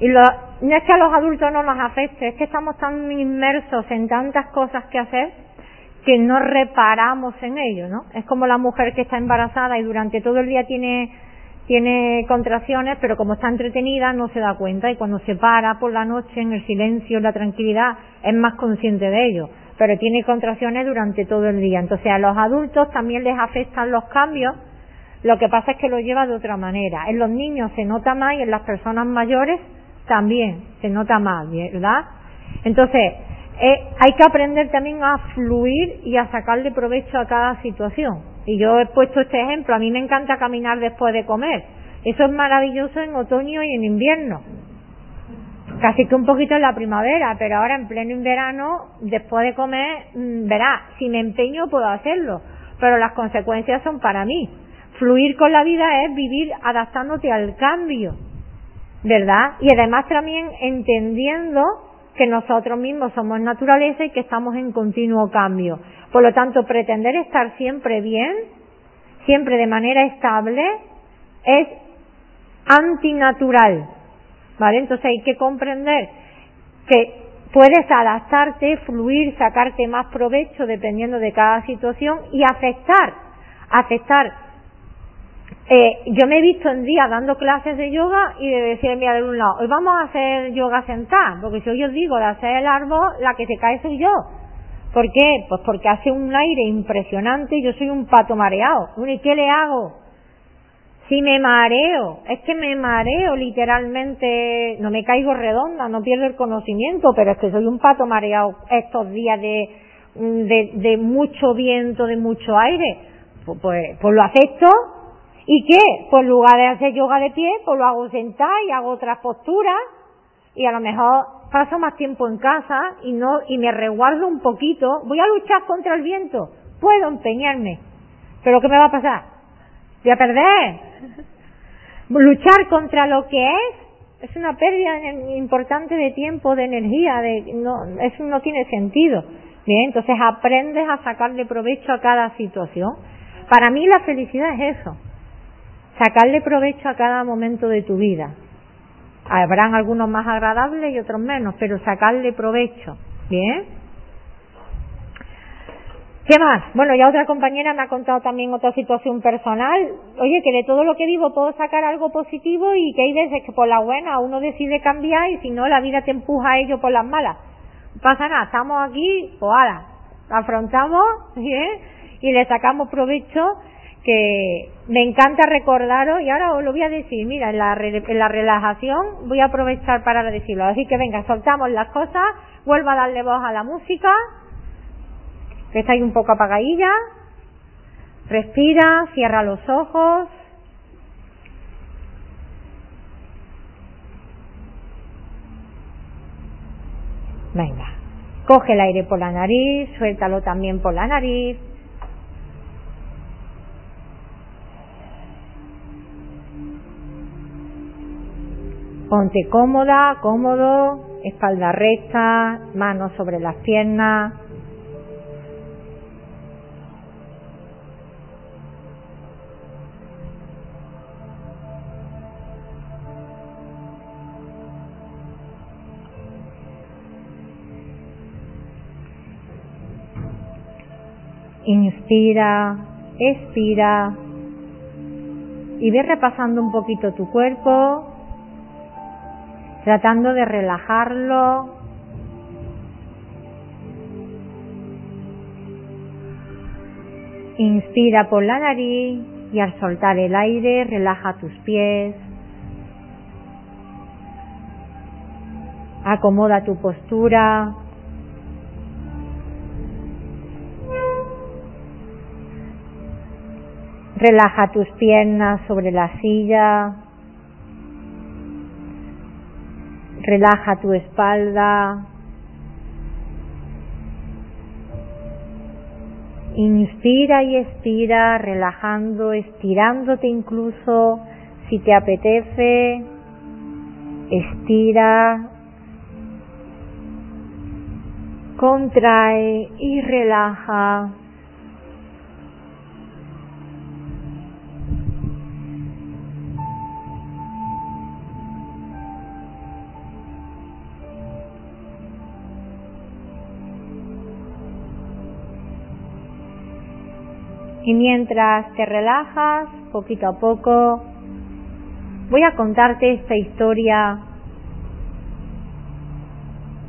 Y lo- no es que a los adultos no nos afecte, es que estamos tan inmersos en tantas cosas que hacer que no reparamos en ello, ¿no? Es como la mujer que está embarazada y durante todo el día tiene tiene contracciones, pero como está entretenida no se da cuenta y cuando se para por la noche en el silencio, en la tranquilidad, es más consciente de ello, pero tiene contracciones durante todo el día. Entonces a los adultos también les afectan los cambios, lo que pasa es que lo lleva de otra manera. En los niños se nota más y en las personas mayores también se nota más, ¿verdad? Entonces, eh, hay que aprender también a fluir y a sacarle provecho a cada situación. Y yo he puesto este ejemplo, a mí me encanta caminar después de comer. Eso es maravilloso en otoño y en invierno. Casi que un poquito en la primavera, pero ahora en pleno verano, después de comer, mm, verá, si me empeño puedo hacerlo, pero las consecuencias son para mí. Fluir con la vida es vivir adaptándote al cambio, ¿verdad? Y además también entendiendo que nosotros mismos somos naturaleza y que estamos en continuo cambio. Por lo tanto, pretender estar siempre bien, siempre de manera estable, es antinatural. ¿Vale? Entonces hay que comprender que puedes adaptarte, fluir, sacarte más provecho dependiendo de cada situación y aceptar, aceptar. Eh, yo me he visto en día dando clases de yoga y de decirme de un lado, hoy vamos a hacer yoga sentada, porque si hoy os digo de hacer el árbol, la que se cae soy yo. ¿Por qué? Pues porque hace un aire impresionante y yo soy un pato mareado. ¿Y qué le hago? Si me mareo, es que me mareo literalmente, no me caigo redonda, no pierdo el conocimiento, pero es que soy un pato mareado estos días de, de, de mucho viento, de mucho aire. Pues, pues, pues, lo acepto. ¿Y qué? Pues en lugar de hacer yoga de pie, pues lo hago sentada y hago otras posturas y a lo mejor paso más tiempo en casa y no y me resguardo un poquito. Voy a luchar contra el viento. Puedo empeñarme. Pero ¿qué me va a pasar? Voy a perder. [LAUGHS] Luchar contra lo que es es una pérdida importante de tiempo, de energía, de no eso no tiene sentido. Bien, entonces aprendes a sacarle provecho a cada situación. Para mí la felicidad es eso, sacarle provecho a cada momento de tu vida. Habrán algunos más agradables y otros menos, pero sacarle provecho. ¿Bien? ¿Qué más? Bueno, ya otra compañera me ha contado también otra situación personal. Oye, que de todo lo que vivo puedo sacar algo positivo y que hay veces que por la buena uno decide cambiar y si no la vida te empuja a ello por las malas. No pasa nada, estamos aquí, pues ahora, afrontamos ¿bien? y le sacamos provecho que me encanta recordaros y ahora os lo voy a decir, mira, en la, en la relajación voy a aprovechar para decirlo. Así que venga, soltamos las cosas, vuelvo a darle voz a la música, que está ahí un poco apagadilla, respira, cierra los ojos. Venga, coge el aire por la nariz, suéltalo también por la nariz. Ponte cómoda, cómodo, espalda recta, manos sobre las piernas. Inspira, expira y ve repasando un poquito tu cuerpo, tratando de relajarlo. Inspira por la nariz y al soltar el aire relaja tus pies. Acomoda tu postura. Relaja tus piernas sobre la silla. Relaja tu espalda. Inspira y expira, relajando, estirándote incluso si te apetece. Estira, contrae y relaja. Y mientras te relajas, poquito a poco, voy a contarte esta historia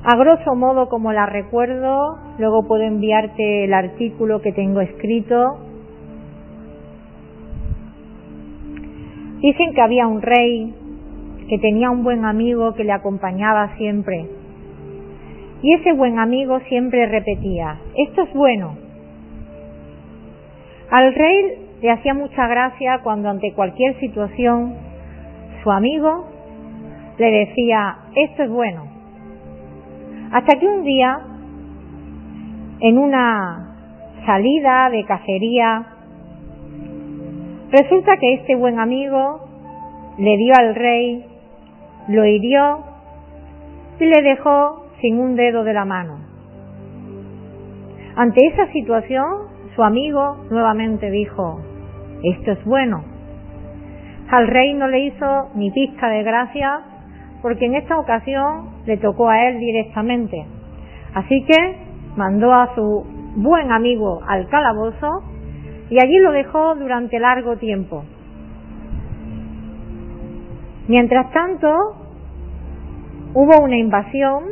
a grosso modo como la recuerdo, luego puedo enviarte el artículo que tengo escrito. Dicen que había un rey que tenía un buen amigo que le acompañaba siempre. Y ese buen amigo siempre repetía, esto es bueno, al rey le hacía mucha gracia cuando ante cualquier situación su amigo le decía, esto es bueno. Hasta que un día, en una salida de cacería, resulta que este buen amigo le dio al rey, lo hirió y le dejó sin un dedo de la mano. Ante esa situación, su amigo nuevamente dijo, esto es bueno. Al rey no le hizo ni pizca de gracia porque en esta ocasión le tocó a él directamente. Así que mandó a su buen amigo al calabozo y allí lo dejó durante largo tiempo. Mientras tanto, hubo una invasión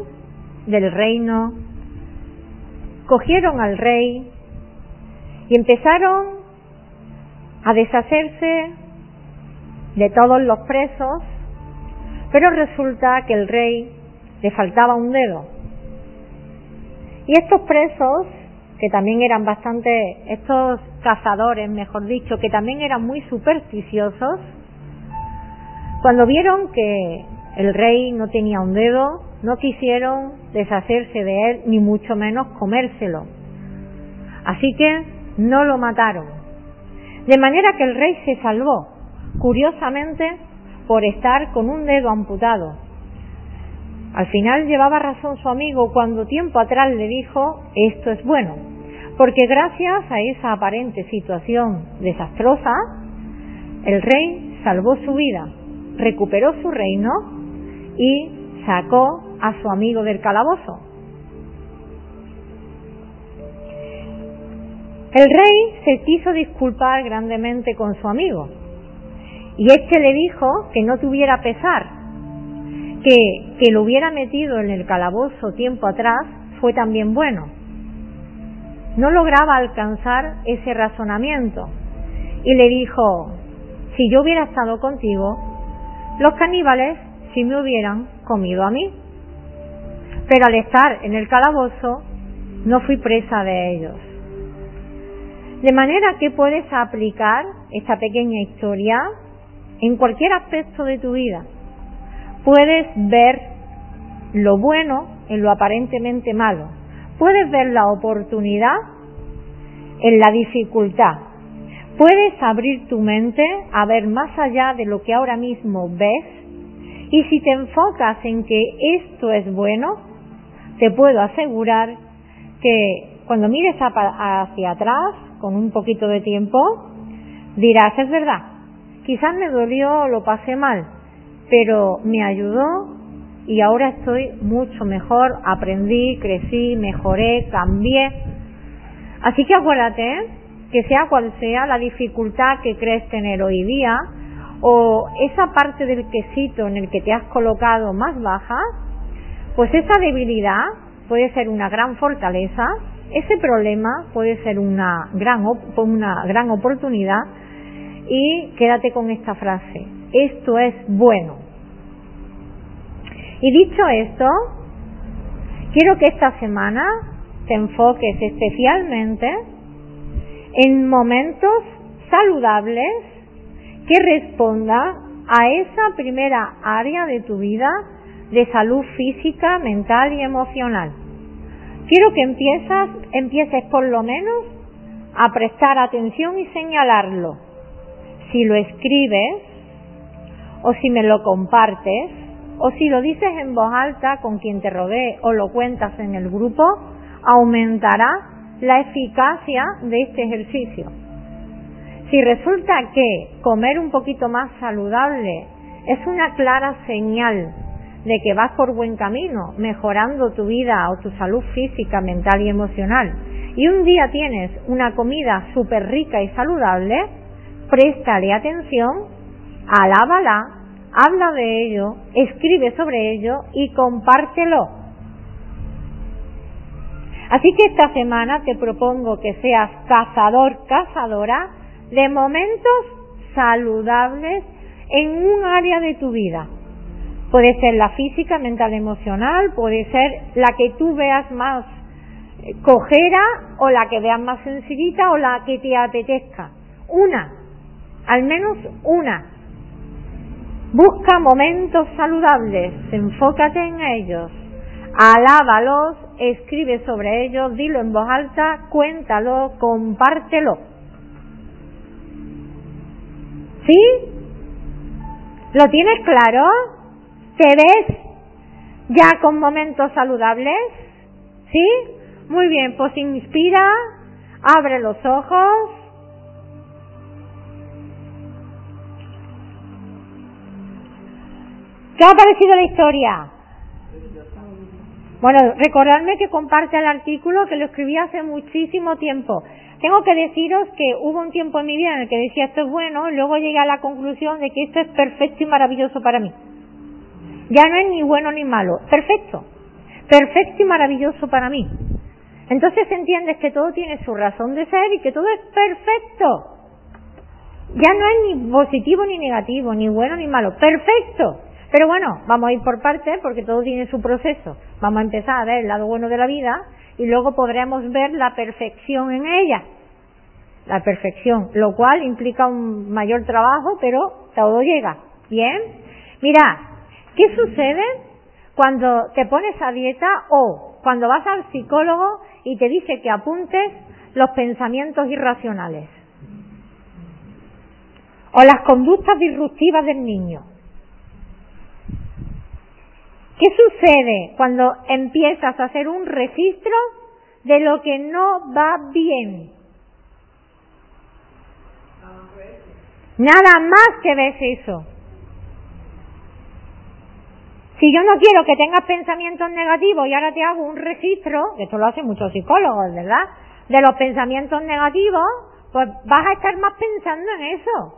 del reino, cogieron al rey, empezaron a deshacerse de todos los presos, pero resulta que el rey le faltaba un dedo. Y estos presos, que también eran bastante, estos cazadores, mejor dicho, que también eran muy supersticiosos, cuando vieron que el rey no tenía un dedo, no quisieron deshacerse de él, ni mucho menos comérselo. Así que no lo mataron. De manera que el rey se salvó, curiosamente, por estar con un dedo amputado. Al final llevaba razón su amigo cuando tiempo atrás le dijo, esto es bueno, porque gracias a esa aparente situación desastrosa, el rey salvó su vida, recuperó su reino y sacó a su amigo del calabozo. El rey se quiso disculpar grandemente con su amigo y este le dijo que no tuviera pesar, que, que lo hubiera metido en el calabozo tiempo atrás fue también bueno. No lograba alcanzar ese razonamiento y le dijo, si yo hubiera estado contigo, los caníbales si me hubieran comido a mí. Pero al estar en el calabozo, no fui presa de ellos. De manera que puedes aplicar esta pequeña historia en cualquier aspecto de tu vida. Puedes ver lo bueno en lo aparentemente malo. Puedes ver la oportunidad en la dificultad. Puedes abrir tu mente a ver más allá de lo que ahora mismo ves y si te enfocas en que esto es bueno, te puedo asegurar que cuando mires hacia atrás con un poquito de tiempo, dirás, es verdad, Quizás me dolió, lo pasé mal, pero me ayudó y ahora estoy mucho mejor, aprendí, crecí, mejoré, cambié. Así que acuérdate que sea cual sea la dificultad que crees tener hoy día o esa parte del quesito en el que te has colocado más baja, pues esa debilidad puede ser una gran fortaleza, ese problema puede ser una gran, una gran oportunidad y quédate con esta frase, esto es bueno. Y dicho esto, quiero que esta semana te enfoques especialmente en momentos saludables que responda a esa primera área de tu vida de salud física, mental y emocional. Quiero que empiezas, empieces por lo menos a prestar atención y señalarlo si lo escribes o si me lo compartes o si lo dices en voz alta con quien te rodee o lo cuentas en el grupo, aumentará la eficacia de este ejercicio. Si resulta que comer un poquito más saludable es una clara señal de que vas por buen camino, mejorando tu vida o tu salud física, mental y emocional, y un día tienes una comida súper rica y saludable, préstale atención, alábala, habla de ello, escribe sobre ello y compártelo. Así que esta semana te propongo que seas cazador, cazadora de momentos saludables en un área de tu vida. Puede ser la física, mental, emocional, puede ser la que tú veas más eh, cojera o la que veas más sencillita o la que te apetezca. Una, al menos una. Busca momentos saludables, enfócate en ellos, alábalos, escribe sobre ellos, dilo en voz alta, cuéntalo, compártelo. ¿Sí? ¿Lo tienes claro? ¿Te ves ya con momentos saludables? ¿Sí? Muy bien, pues inspira, abre los ojos, ¿Qué ha parecido la historia? Bueno, recordadme que comparte el artículo que lo escribí hace muchísimo tiempo. Tengo que deciros que hubo un tiempo en mi vida en el que decía esto es bueno luego llegué a la conclusión de que esto es perfecto y maravilloso para mí. Ya no es ni bueno ni malo, perfecto. Perfecto y maravilloso para mí. Entonces entiendes que todo tiene su razón de ser y que todo es perfecto. Ya no es ni positivo ni negativo, ni bueno ni malo. Perfecto. Pero bueno, vamos a ir por partes porque todo tiene su proceso. Vamos a empezar a ver el lado bueno de la vida y luego podremos ver la perfección en ella. La perfección, lo cual implica un mayor trabajo, pero todo llega. ¿Bien? Mira, ¿qué sucede cuando te pones a dieta o cuando vas al psicólogo y te dice que apuntes los pensamientos irracionales? O las conductas disruptivas del niño. ¿Qué sucede cuando empiezas a hacer un registro de lo que no va bien? Nada más que ves eso. Si yo no quiero que tengas pensamientos negativos y ahora te hago un registro, esto lo hacen muchos psicólogos, ¿verdad? De los pensamientos negativos, pues vas a estar más pensando en eso.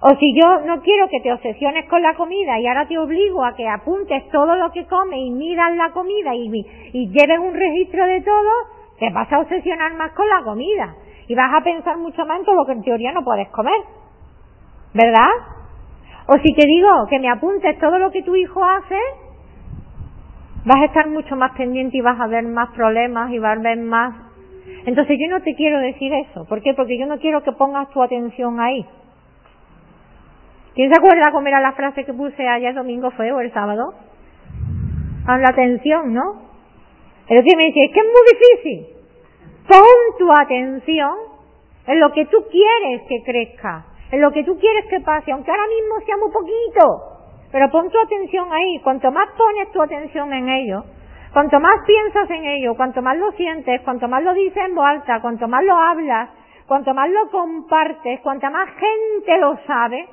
O si yo no quiero que te obsesiones con la comida y ahora te obligo a que apuntes todo lo que comes y miras la comida y, y lleves un registro de todo, te vas a obsesionar más con la comida y vas a pensar mucho más en todo lo que en teoría no puedes comer. ¿Verdad? O si te digo que me apuntes todo lo que tu hijo hace, vas a estar mucho más pendiente y vas a ver más problemas y vas a ver más. Entonces yo no te quiero decir eso. ¿Por qué? Porque yo no quiero que pongas tu atención ahí. ¿Quién se acuerda cómo era la frase que puse ayer domingo fue o el sábado? A la atención, ¿no? El que me dice, es que es muy difícil. Pon tu atención en lo que tú quieres que crezca, en lo que tú quieres que pase, aunque ahora mismo sea muy poquito. Pero pon tu atención ahí. Cuanto más pones tu atención en ello, cuanto más piensas en ello, cuanto más lo sientes, cuanto más lo dices en voz alta, cuanto más lo hablas, cuanto más lo compartes, cuanta más gente lo sabe,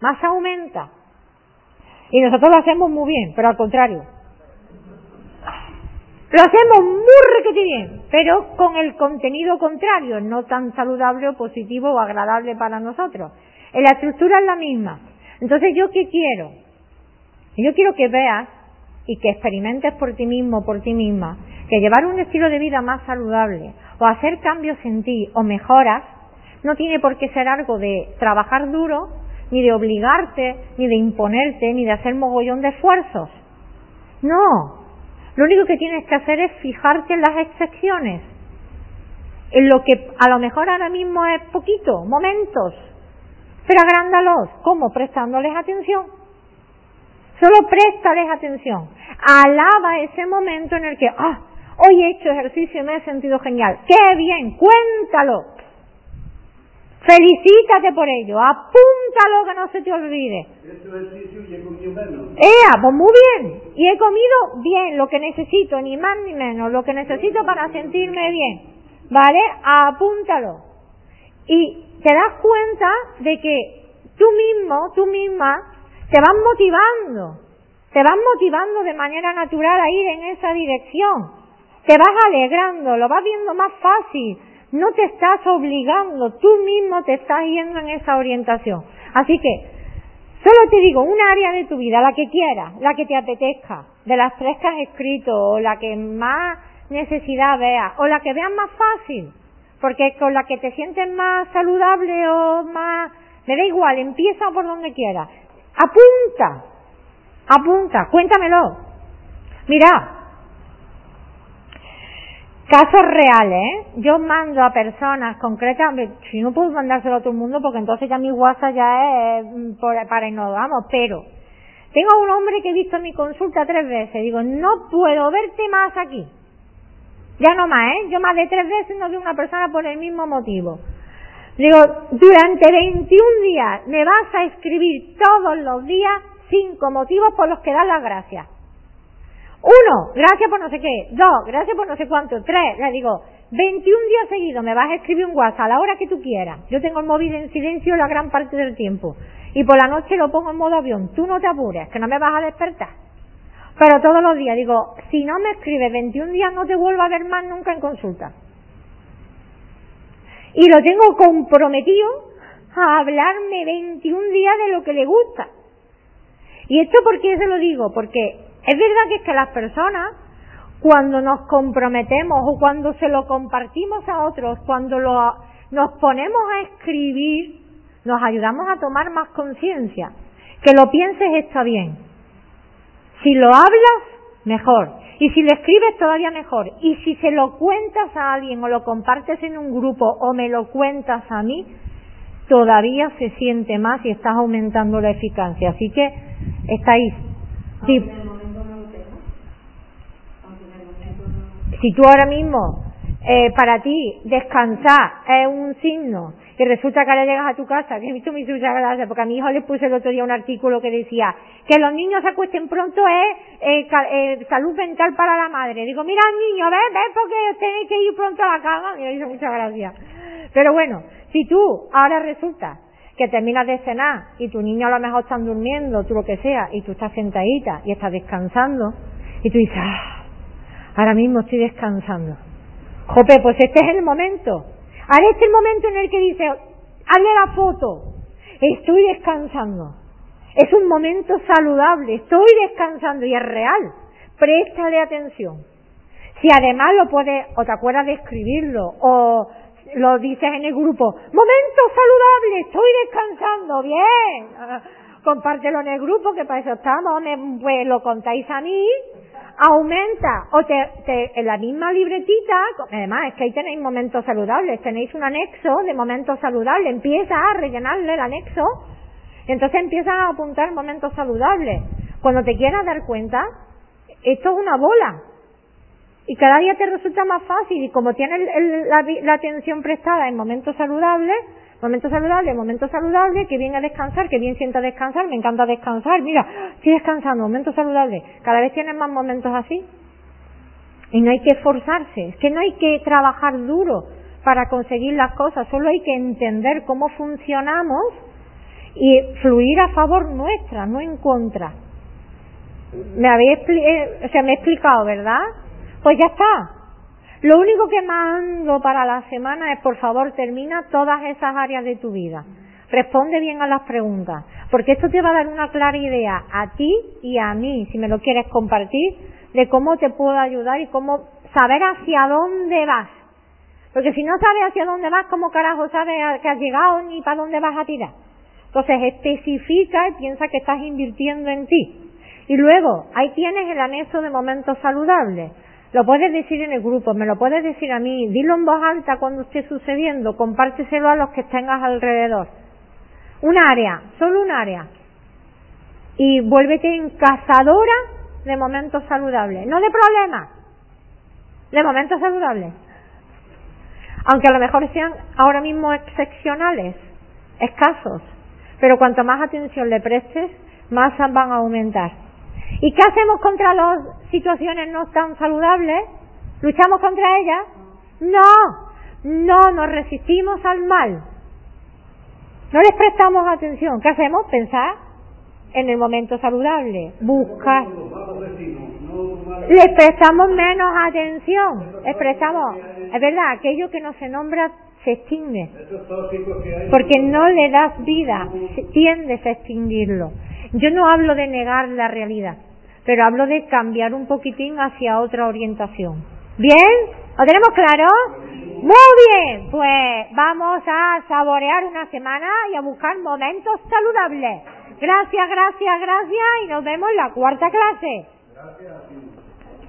más aumenta. Y nosotros lo hacemos muy bien, pero al contrario. Lo hacemos muy requete bien, pero con el contenido contrario, no tan saludable o positivo o agradable para nosotros. La estructura es la misma. Entonces, ¿yo qué quiero? Yo quiero que veas y que experimentes por ti mismo, por ti misma, que llevar un estilo de vida más saludable o hacer cambios en ti o mejoras no tiene por qué ser algo de trabajar duro, ni de obligarte, ni de imponerte, ni de hacer mogollón de esfuerzos. No. Lo único que tienes que hacer es fijarte en las excepciones, en lo que a lo mejor ahora mismo es poquito, momentos, pero agrándalos. ¿Cómo? Prestándoles atención. Solo préstales atención. Alaba ese momento en el que, ah, hoy he hecho ejercicio y me he sentido genial. ¡Qué bien! Cuéntalo. Felicítate por ello, apúntalo que no se te olvide. menos. ¡Ea! Pues muy bien. Y he comido bien, lo que necesito, ni más ni menos, lo que necesito para sentirme bien. ¿Vale? Apúntalo. Y te das cuenta de que tú mismo, tú misma, te vas motivando. Te vas motivando de manera natural a ir en esa dirección. Te vas alegrando, lo vas viendo más fácil no te estás obligando, tú mismo te estás yendo en esa orientación. Así que, solo te digo, un área de tu vida, la que quieras, la que te apetezca, de las tres que has escrito, o la que más necesidad veas, o la que veas más fácil, porque con la que te sientes más saludable o más, me da igual, empieza por donde quieras. Apunta, apunta, cuéntamelo. Mira, Casos reales, ¿eh? Yo mando a personas concretas, si no puedo mandárselo a todo el mundo porque entonces ya mi WhatsApp ya es mm, para y no vamos, pero tengo un hombre que he visto en mi consulta tres veces, digo, no puedo verte más aquí. Ya no más, ¿eh? Yo más de tres veces no veo una persona por el mismo motivo. Digo, durante 21 días me vas a escribir todos los días cinco motivos por los que das las gracias. Uno, gracias por no sé qué. Dos, gracias por no sé cuánto. Tres, le digo, 21 días seguidos me vas a escribir un WhatsApp a la hora que tú quieras. Yo tengo el móvil en silencio la gran parte del tiempo. Y por la noche lo pongo en modo avión. Tú no te apures, que no me vas a despertar. Pero todos los días digo, si no me escribes 21 días no te vuelvo a ver más nunca en consulta. Y lo tengo comprometido a hablarme 21 días de lo que le gusta. ¿Y esto por qué se lo digo? Porque es verdad que es que las personas, cuando nos comprometemos o cuando se lo compartimos a otros, cuando lo, nos ponemos a escribir, nos ayudamos a tomar más conciencia. Que lo pienses está bien. Si lo hablas, mejor. Y si lo escribes, todavía mejor. Y si se lo cuentas a alguien o lo compartes en un grupo o me lo cuentas a mí, todavía se siente más y estás aumentando la eficacia. Así que estáis. Si, si tú ahora mismo, eh, para ti, descansar es un signo y resulta que ahora llegas a tu casa, que he visto mi muchas gracias, porque a mi hijo le puse el otro día un artículo que decía que los niños se acuesten pronto es eh, eh, salud mental para la madre. Digo, mira niño, ves, ves, porque tenéis que ir pronto a la cama. Me hizo muchas gracias. Pero bueno, si tú ahora resulta que terminas de cenar y tu niño a lo mejor están durmiendo, tú lo que sea, y tú estás sentadita y estás descansando, y tú dices, ah, ahora mismo estoy descansando. Jope, pues este es el momento. Ahora este es el momento en el que dice, hazle la foto, estoy descansando. Es un momento saludable, estoy descansando y es real. Préstale atención. Si además lo puedes, o te acuerdas de escribirlo, o lo dices en el grupo, momento saludable, estoy descansando, bien. Compártelo en el grupo, que para eso estamos, me, pues lo contáis a mí, aumenta, o te, te, en la misma libretita, además es que ahí tenéis momentos saludables, tenéis un anexo de momentos saludables, empieza a rellenarle el anexo, entonces empiezas a apuntar momentos saludables. Cuando te quieras dar cuenta, esto es una bola, y cada día te resulta más fácil y como tienes la, atención prestada en momentos saludables, momentos saludables, momentos saludables, que bien a descansar, que bien sienta descansar, me encanta descansar, mira, estoy descansando, momentos saludables, cada vez tienes más momentos así. Y no hay que esforzarse, es que no hay que trabajar duro para conseguir las cosas, solo hay que entender cómo funcionamos y fluir a favor nuestra, no en contra. Me habéis, eh, o sea, me he explicado, ¿verdad? Pues ya está. Lo único que mando para la semana es, por favor, termina todas esas áreas de tu vida. Responde bien a las preguntas, porque esto te va a dar una clara idea a ti y a mí, si me lo quieres compartir, de cómo te puedo ayudar y cómo saber hacia dónde vas. Porque si no sabes hacia dónde vas, ¿cómo carajo sabes que has llegado ni para dónde vas a tirar? Entonces, especifica y piensa que estás invirtiendo en ti. Y luego, ahí tienes el anexo de momentos saludables. Lo puedes decir en el grupo, me lo puedes decir a mí, dilo en voz alta cuando esté sucediendo, compárteselo a los que tengas alrededor. Un área, solo un área. Y vuélvete encazadora de momentos saludables, no de problemas, de momentos saludables. Aunque a lo mejor sean ahora mismo excepcionales, escasos, pero cuanto más atención le prestes, más van a aumentar. ¿Y qué hacemos contra las situaciones no tan saludables? ¿Luchamos contra ellas? No, no, nos resistimos al mal. No les prestamos atención. ¿Qué hacemos? Pensar en el momento saludable, buscar. Les prestamos menos atención. Les prestamos, es verdad, aquello que no se nombra se extingue. Porque no le das vida, tiendes a extinguirlo. Yo no hablo de negar la realidad, pero hablo de cambiar un poquitín hacia otra orientación. ¿Bien? ¿Lo tenemos claro? Muy bien, pues vamos a saborear una semana y a buscar momentos saludables. Gracias, gracias, gracias y nos vemos en la cuarta clase. Gracias.